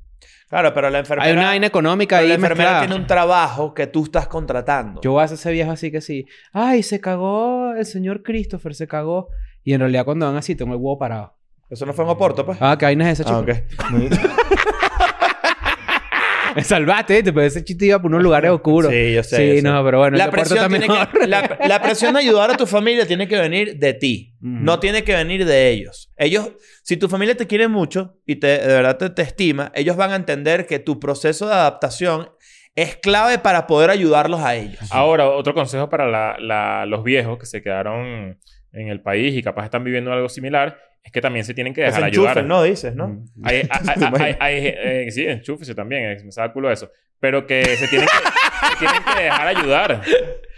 Claro, pero la enfermera... Hay una vaina económica pero ahí la enfermera mezclada. tiene un trabajo que tú estás contratando. Yo voy a hacer ese viejo así que sí. Ay, se cagó el señor Christopher, se cagó. Y en realidad cuando van así, tengo el huevo parado. Eso no fue en Oporto, pues. Ah, ¿qué vaina es esa, Ah, chico? Me salvaste, ¿viste? Pero ese chiste iba por unos lugares oscuros. Sí, yo sé. Sí, yo sé. no, pero bueno, la presión, también tiene que, la, la presión de ayudar a tu familia tiene que venir de ti. No tiene que venir de ellos. Ellos, si tu familia te quiere mucho y te, de verdad te, te estima, ellos van a entender que tu proceso de adaptación es clave para poder ayudarlos a ellos. Ahora, otro consejo para la- la- los viejos que se quedaron en el país y capaz están viviendo algo similar es que también se tienen que dejar ayudar. enchufen, ¿no? Dices, ¿no? Mm. Hay, hay, hay- eh, sí, enchúfese también, eh, me saca culo eso. Pero que se tienen que, se tienen que dejar ayudar.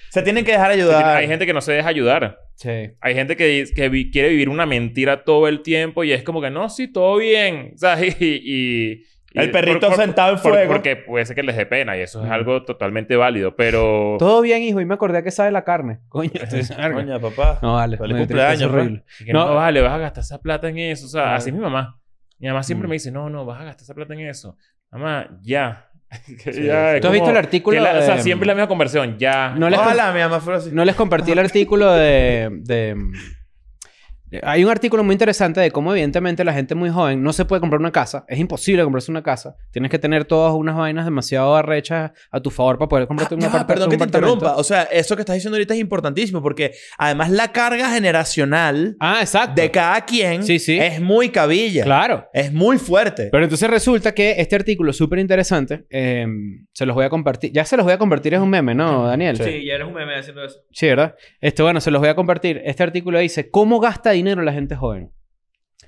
Se tienen que dejar ayudar. hay gente que no se deja ayudar. Sí. Hay gente que, que vi- quiere vivir una mentira todo el tiempo y es como que no, sí, todo bien. O sea, y- y- El perrito sentado en por- fuego. porque puede ser que les dé pena y eso es algo totalmente válido, pero... Todo bien, hijo. Y me acordé que sabe la carne. Coño. Coño, papá. No, vale. Cumpleaños, horrible. No. no, vale, vas a gastar esa plata en eso. O sea, así es mi mamá. Mi mamá siempre Mm. me dice, no, no, vas a gastar esa plata en eso. Mamá, ya. Sí, ¿Tú has visto el artículo O sea, siempre la misma conversión. Ya. No les, Ojalá mi mamá así. no les compartí el artículo de, de- Hay un artículo muy interesante de cómo evidentemente la gente muy joven no se puede comprar una casa. Es imposible comprarse una casa. Tienes que tener todas unas vainas demasiado arrechas a tu favor para poder comprarte Ah, un, ya, aparta- perdón un que te interrumpa. O sea, eso que estás diciendo ahorita es importantísimo porque además la carga generacional Ah, exacto. de cada quien Sí, sí. es muy cabilla. Claro. Es muy fuerte. Pero entonces resulta que este artículo súper interesante, eh, se los voy a compartir. Ya se los voy a compartir, es un meme, ¿no, Daniel? Sí. ya eres un meme haciendo eso. Sí, ¿verdad? Este, bueno, se los voy a compartir. Este artículo dice, ¿cómo gasta dinero la gente joven?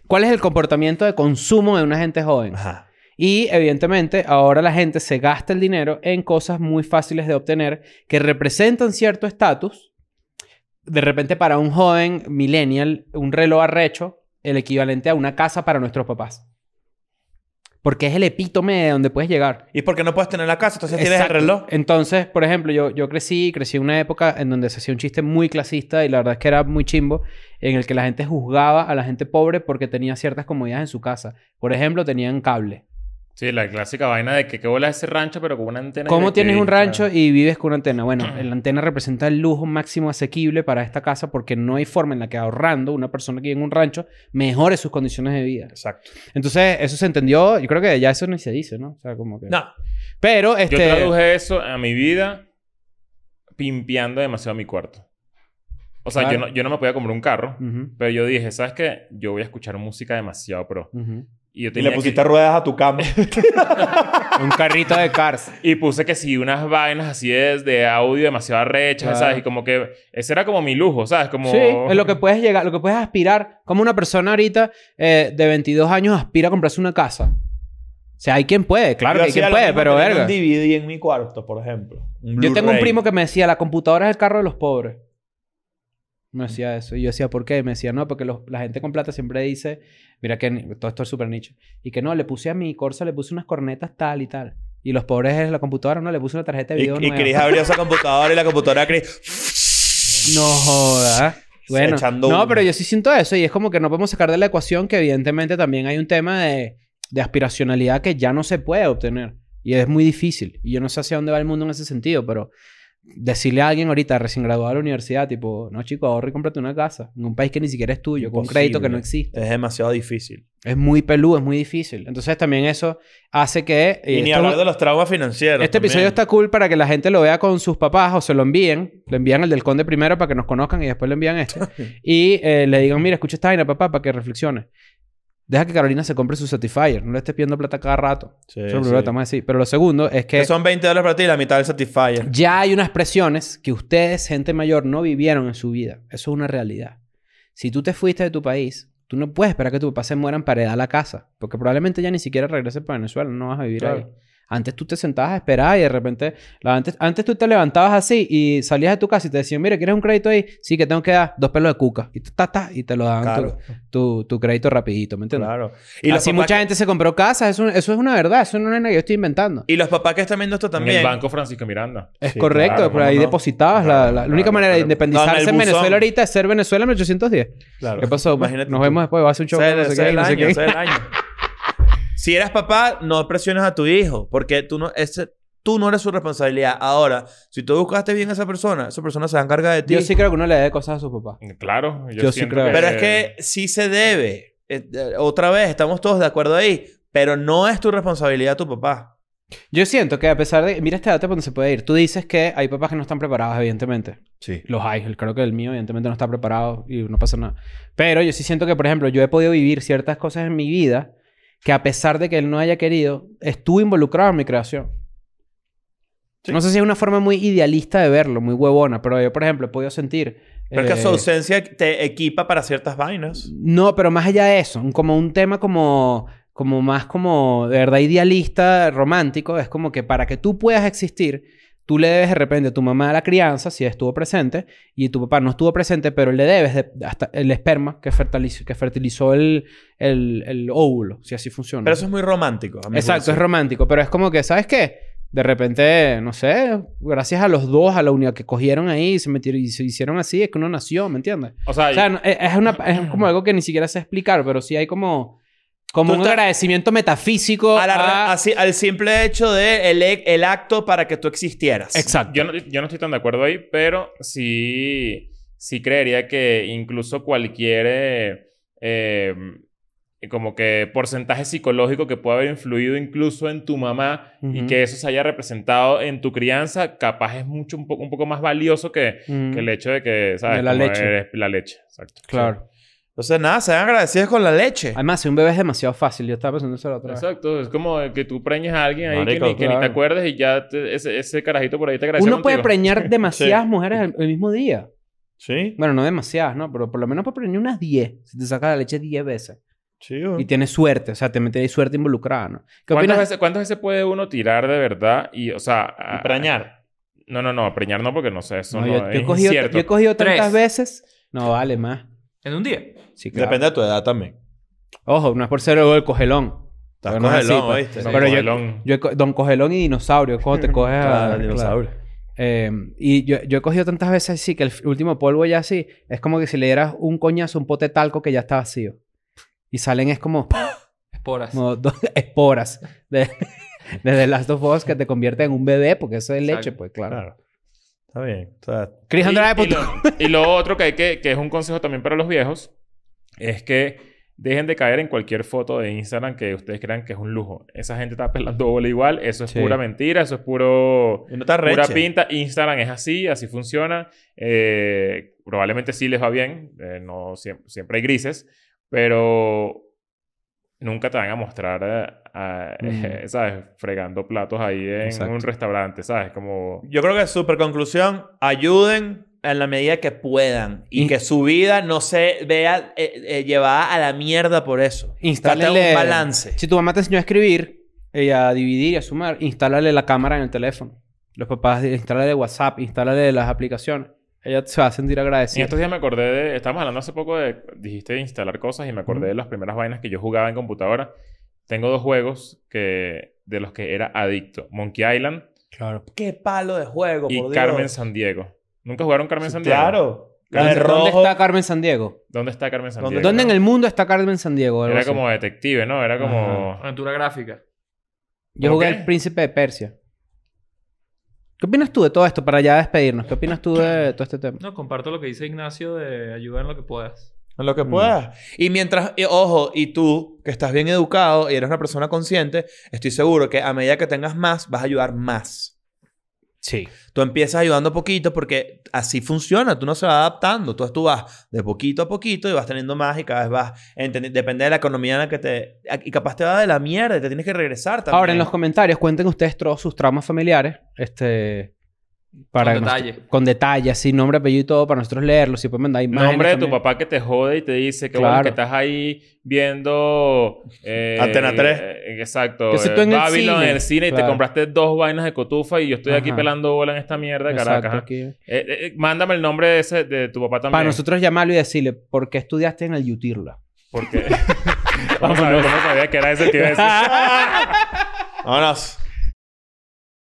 ¿Cuál es el comportamiento de consumo de una gente joven? Ajá. Y evidentemente ahora la gente se gasta el dinero en cosas muy fáciles de obtener que representan cierto estatus. De repente para un joven millennial, un reloj arrecho, el equivalente a una casa para nuestros papás. Porque es el epítome de donde puedes llegar. ¿Y por qué no puedes tener la casa? Entonces tienes el Exacto. reloj. Entonces, por ejemplo, yo, yo crecí, crecí en una época en donde se hacía un chiste muy clasista y la verdad es que era muy chimbo, en el que la gente juzgaba a la gente pobre porque tenía ciertas comodidades en su casa. Por ejemplo, tenían cable. Sí, la clásica vaina de que qué bola ese rancho, pero con una antena. ¿Cómo tienes un rancho y vives con una antena? Bueno, la antena representa el lujo máximo asequible para esta casa porque no hay forma en la que ahorrando una persona que vive en un rancho mejore sus condiciones de vida. Exacto. Entonces, eso se entendió. Yo creo que ya eso ni se dice, ¿no? O sea, como que... No. Pero, Yo este... traduje eso a mi vida pimpeando demasiado mi cuarto. O sea, Claro. yo, no, yo no me podía comprar un carro, Ujú, pero yo dije, ¿sabes qué? Yo voy a escuchar música demasiado pro. Y yo Y tenía le que- pusiste ruedas a tu cama. Un carrito de cars. Y puse que sí, unas vainas así de, de audio demasiado arrechas, Claro. ¿sabes? Y como que ese era como mi lujo, ¿sabes? Como... Sí, es lo que puedes llegar, lo que puedes aspirar. Como una persona ahorita eh, de 22 años aspira a comprarse una casa. O sea, hay quien puede, claro que hay quien puede, pero verga. un DVD en mi cuarto, por ejemplo. Yo tengo un primo que me decía, la computadora es el carro de los pobres. Me decía eso. Y yo decía, ¿por qué? Me decía, no, porque los- la gente con plata siempre dice, mira que todo esto es súper nicho. Y que no, le puse a mi Corsa, le puse unas cornetas tal y tal. Y los pobres es la computadora, no, le puse una tarjeta de video y nueva. Chris abrió esa computadora y la computadora de Chris... No jodas. Bueno, no, pero yo sí siento eso y es como que no podemos sacar de la ecuación que evidentemente también hay un tema de, de aspiracionalidad que ya no se puede obtener y es muy difícil. Y yo no sé hacia dónde va el mundo en ese sentido, pero decirle a alguien ahorita recién graduado de la universidad, tipo, no chico, ahorra y cómprate una casa en un país que ni siquiera es tuyo, con un crédito que no existe. Es demasiado difícil. Es muy peludo, es muy difícil. Entonces también eso hace que... Y ni esto- hablar de los traumas financieros. este también. episodio está cool para que la gente lo vea con sus papás o se lo envíen. Le envían el del conde primero para que nos conozcan y después le envían este. y eh, le digan, mira, escucha esta vaina, papá, para que reflexione. Deja que Carolina se compre su Satisfyer. No le estés pidiendo plata cada rato. Sí, Eso es lo sí. primero que te vamos a decir. Pero lo segundo es que Que son 20 dólares para ti y la mitad del Satisfyer. ya hay unas presiones que ustedes, gente mayor, no vivieron en su vida. Eso es una realidad. Si tú te fuiste de tu país, tú no puedes esperar que tu papá se muera en pared a la casa. Porque probablemente ya ni siquiera regrese para Venezuela. No vas a vivir Claro. ahí. Antes tú te sentabas a esperar y de repente... la- antes, antes tú te levantabas así y salías de tu casa y te decían, mira, ¿quieres un crédito ahí? Sí, que tengo que dar dos pelos de cuca. Y, ta, ta, y te lo daban Claro. tu, tu, tu crédito rapidito, ¿me entiendes? Claro. Y los, así mucha que, gente se compró casas. Eso, eso es una verdad. Eso no es nada que yo estoy inventando. y los papás que están viendo esto En también. el Banco Francisco Miranda. Es Sí, correcto, claro, por ahí depositabas. la, Claro, la- la claro, única manera de independizarse No, en el en Venezuela ahorita es ser Venezuela en 1810. Claro. ¿Qué pasó? Imagínate Nos tú. vemos después. Va a hacer un show. Con no sé qué, es el no sé año, Si eres papá, no presiones a tu hijo. Porque tú no, ese, tú no eres su responsabilidad. Ahora, si tú buscaste bien a esa persona, esa persona se va a encargar de ti. Yo sí creo que uno le debe cosas a su papá. Claro. Yo, Yo sí creo. Pero es que sí se debe. Eh, eh, otra vez, estamos todos de acuerdo ahí. Pero no es tu responsabilidad tu papá. Yo siento que a pesar de... Mira este dato donde se puede ir. Tú dices que hay papás que no están preparados, evidentemente. Sí. Los hay. El- Creo que el mío, evidentemente, no está preparado y no pasa nada. Pero yo sí siento que, por ejemplo, yo he podido vivir ciertas cosas en mi vida que a pesar de que él no haya querido, estuvo involucrado en mi creación. Sí. No sé si es una forma muy idealista de verlo, muy huevona, pero yo, por ejemplo, he podido sentir... Pero es que su eh, ausencia te equipa para ciertas vainas. No, pero más allá de eso, como un tema como, como más como de verdad idealista, romántico, es como que para que tú puedas existir, tú le debes de repente a tu mamá la crianza, si estuvo presente, y tu papá no estuvo presente, pero le debes de- hasta el esperma que fertilizó, que fertilizó el, el, el óvulo, si así funciona. Pero eso es muy romántico. a Exacto, es romántico, pero es como que, ¿sabes qué? De repente, no sé, gracias a los dos, a la unidad que cogieron ahí y se metieron y se hicieron así, es que uno nació, ¿me entiendes? O sea, O sea, no- es, es una, es como algo que ni siquiera sé explicar, pero sí hay como, como un agradecimiento metafísico. A la- a- así- al simple hecho de el, el acto para que tú existieras. Exacto. yo no, yo no estoy tan de acuerdo ahí, pero sí, sí creería que incluso cualquier eh, eh, como que porcentaje psicológico que pueda haber influido incluso en tu mamá y que eso se haya representado en tu crianza, capaz es mucho un poco, un poco más valioso que, Mm. que el hecho de que, ¿sabes? De la Como leche. eres- la leche, exacto. Claro. Entonces, nada, sean agradecidos con la leche. Además, si un bebé es demasiado fácil. Yo estaba pensando eso la otra vez. Exacto, es como que tú preñes a alguien ahí que, ni, que ni claro. te acuerdes y ya te- ese, ese carajito por ahí te agradece Uno puede preñar demasiadas mujeres el, el mismo día. Sí. Bueno, no demasiadas, ¿no? Pero por lo menos puede preñar unas 10. Si te sacas la leche 10 veces. Sí, güey. Y tienes suerte. O sea, te metes ahí suerte involucrada, ¿no? ¿Qué ¿Cuántas opinas? veces, ¿Cuántas veces puede uno tirar de verdad? Y, o sea... Y a- preñar. No, no, no. Preñar no, porque no sé. Eso No, no, yo, yo he cogido, yo he cogido tantas Tres. veces. No, vale, más. En un día. Sí, claro. Depende de tu edad también. Ojo, no es por ser el cogelón. Estás no es cogelón, así, pues. ¿oíste? Pero Cogelón. yo Don Cogelón y dinosaurio, cuando te coges a... Claro, dinosaurio. Eh, y yo, yo he cogido tantas veces así que el último polvo ya así es como que si le dieras un coñazo a un pote talco que ya está vacío. Y salen es como, Esporas. como dos esporas de, desde las dos Us que te convierten en un bebé porque eso es Exacto. leche, pues claro. Está bien. O sea, Chris Andrade, y, lo, y lo otro que hay que... Que es un consejo también para los viejos. Es que dejen de caer en cualquier foto de Instagram que ustedes crean que es un lujo. Esa gente está pelando bola igual. Eso es Sí. pura mentira. Eso es puro... no Pura pinta. Instagram es así, así funciona. Eh, probablemente sí les va bien. eh, no siempre, siempre hay grises. Pero nunca te van a mostrar, eh, a- Mm. ¿sabes? Fregando platos ahí en Exacto. un restaurante, ¿sabes? Como... Yo creo que super conclusión, ayuden en la medida que puedan y, Y- que su vida no se vea eh, eh, llevada a la mierda por eso. Trata Instálenle... un balance. Si tu mamá te enseñó a escribir y a dividir y a sumar, instálale la cámara en el teléfono. Los papás, instálale WhatsApp, instálale las aplicaciones. Ella se va a sentir En agradecida. estos días me acordé de... Estábamos hablando hace poco de... Dijiste de instalar cosas y me acordé de las primeras vainas que yo jugaba en computadora. Tengo dos juegos que... De los que era adicto. Monkey Island Claro. Qué palo de juego, y por Dios. Carmen Sandiego. ¿Nunca jugaron Carmen Sandiego? Claro. La de ¿Dónde, está Carmen Sandiego? ¿Dónde está Carmen ¿Dónde- Sandiego? ¿Dónde en el mundo está Carmen Sandiego? Algo Era así. como detective, ¿no? Era como... Aventura gráfica. Yo ¿Cómo jugué qué? el príncipe de Persia. ¿Qué opinas tú de todo esto para ya despedirnos? ¿Qué opinas tú de todo este tema? No, comparto lo que dice Ignacio de ayudar en lo que puedas. En lo que Mm. puedas. Y mientras, y ojo, y tú, que estás bien educado y eres una persona consciente, estoy seguro que a medida que tengas más, vas a ayudar más. Sí. Tú empiezas ayudando poquito porque así funciona. Tú no se vas adaptando. Entonces tú vas de poquito a poquito y vas teniendo más y cada vez vas... Depende de la economía en la que te... Y capaz te va de la mierda y te tienes que regresar también. Ahora, en los comentarios, cuenten ustedes todos sus traumas familiares. Este... Para Con nos- detalle. con detalle, así, nombre, apellido y todo, para nosotros leerlos. Si pueden mandar imágenes Nombre de tu también. papá que te jode y te dice que Claro. bueno que estás ahí viendo... eh, Antena 3. eh, exacto. Que si tú en el Babylon cine. en el cine y te compraste dos vainas de cotufa y yo estoy aquí pelando bola en esta mierda de Caracas. aquí. Eh, eh, mándame el nombre de, ese, de tu papá también. Para nosotros llamarlo y decirle, ¿por qué estudiaste en el Yutirla? Porque... ¿Cómo, sabía, ¿Cómo sabía que era ese que iba a decir? Vámonos.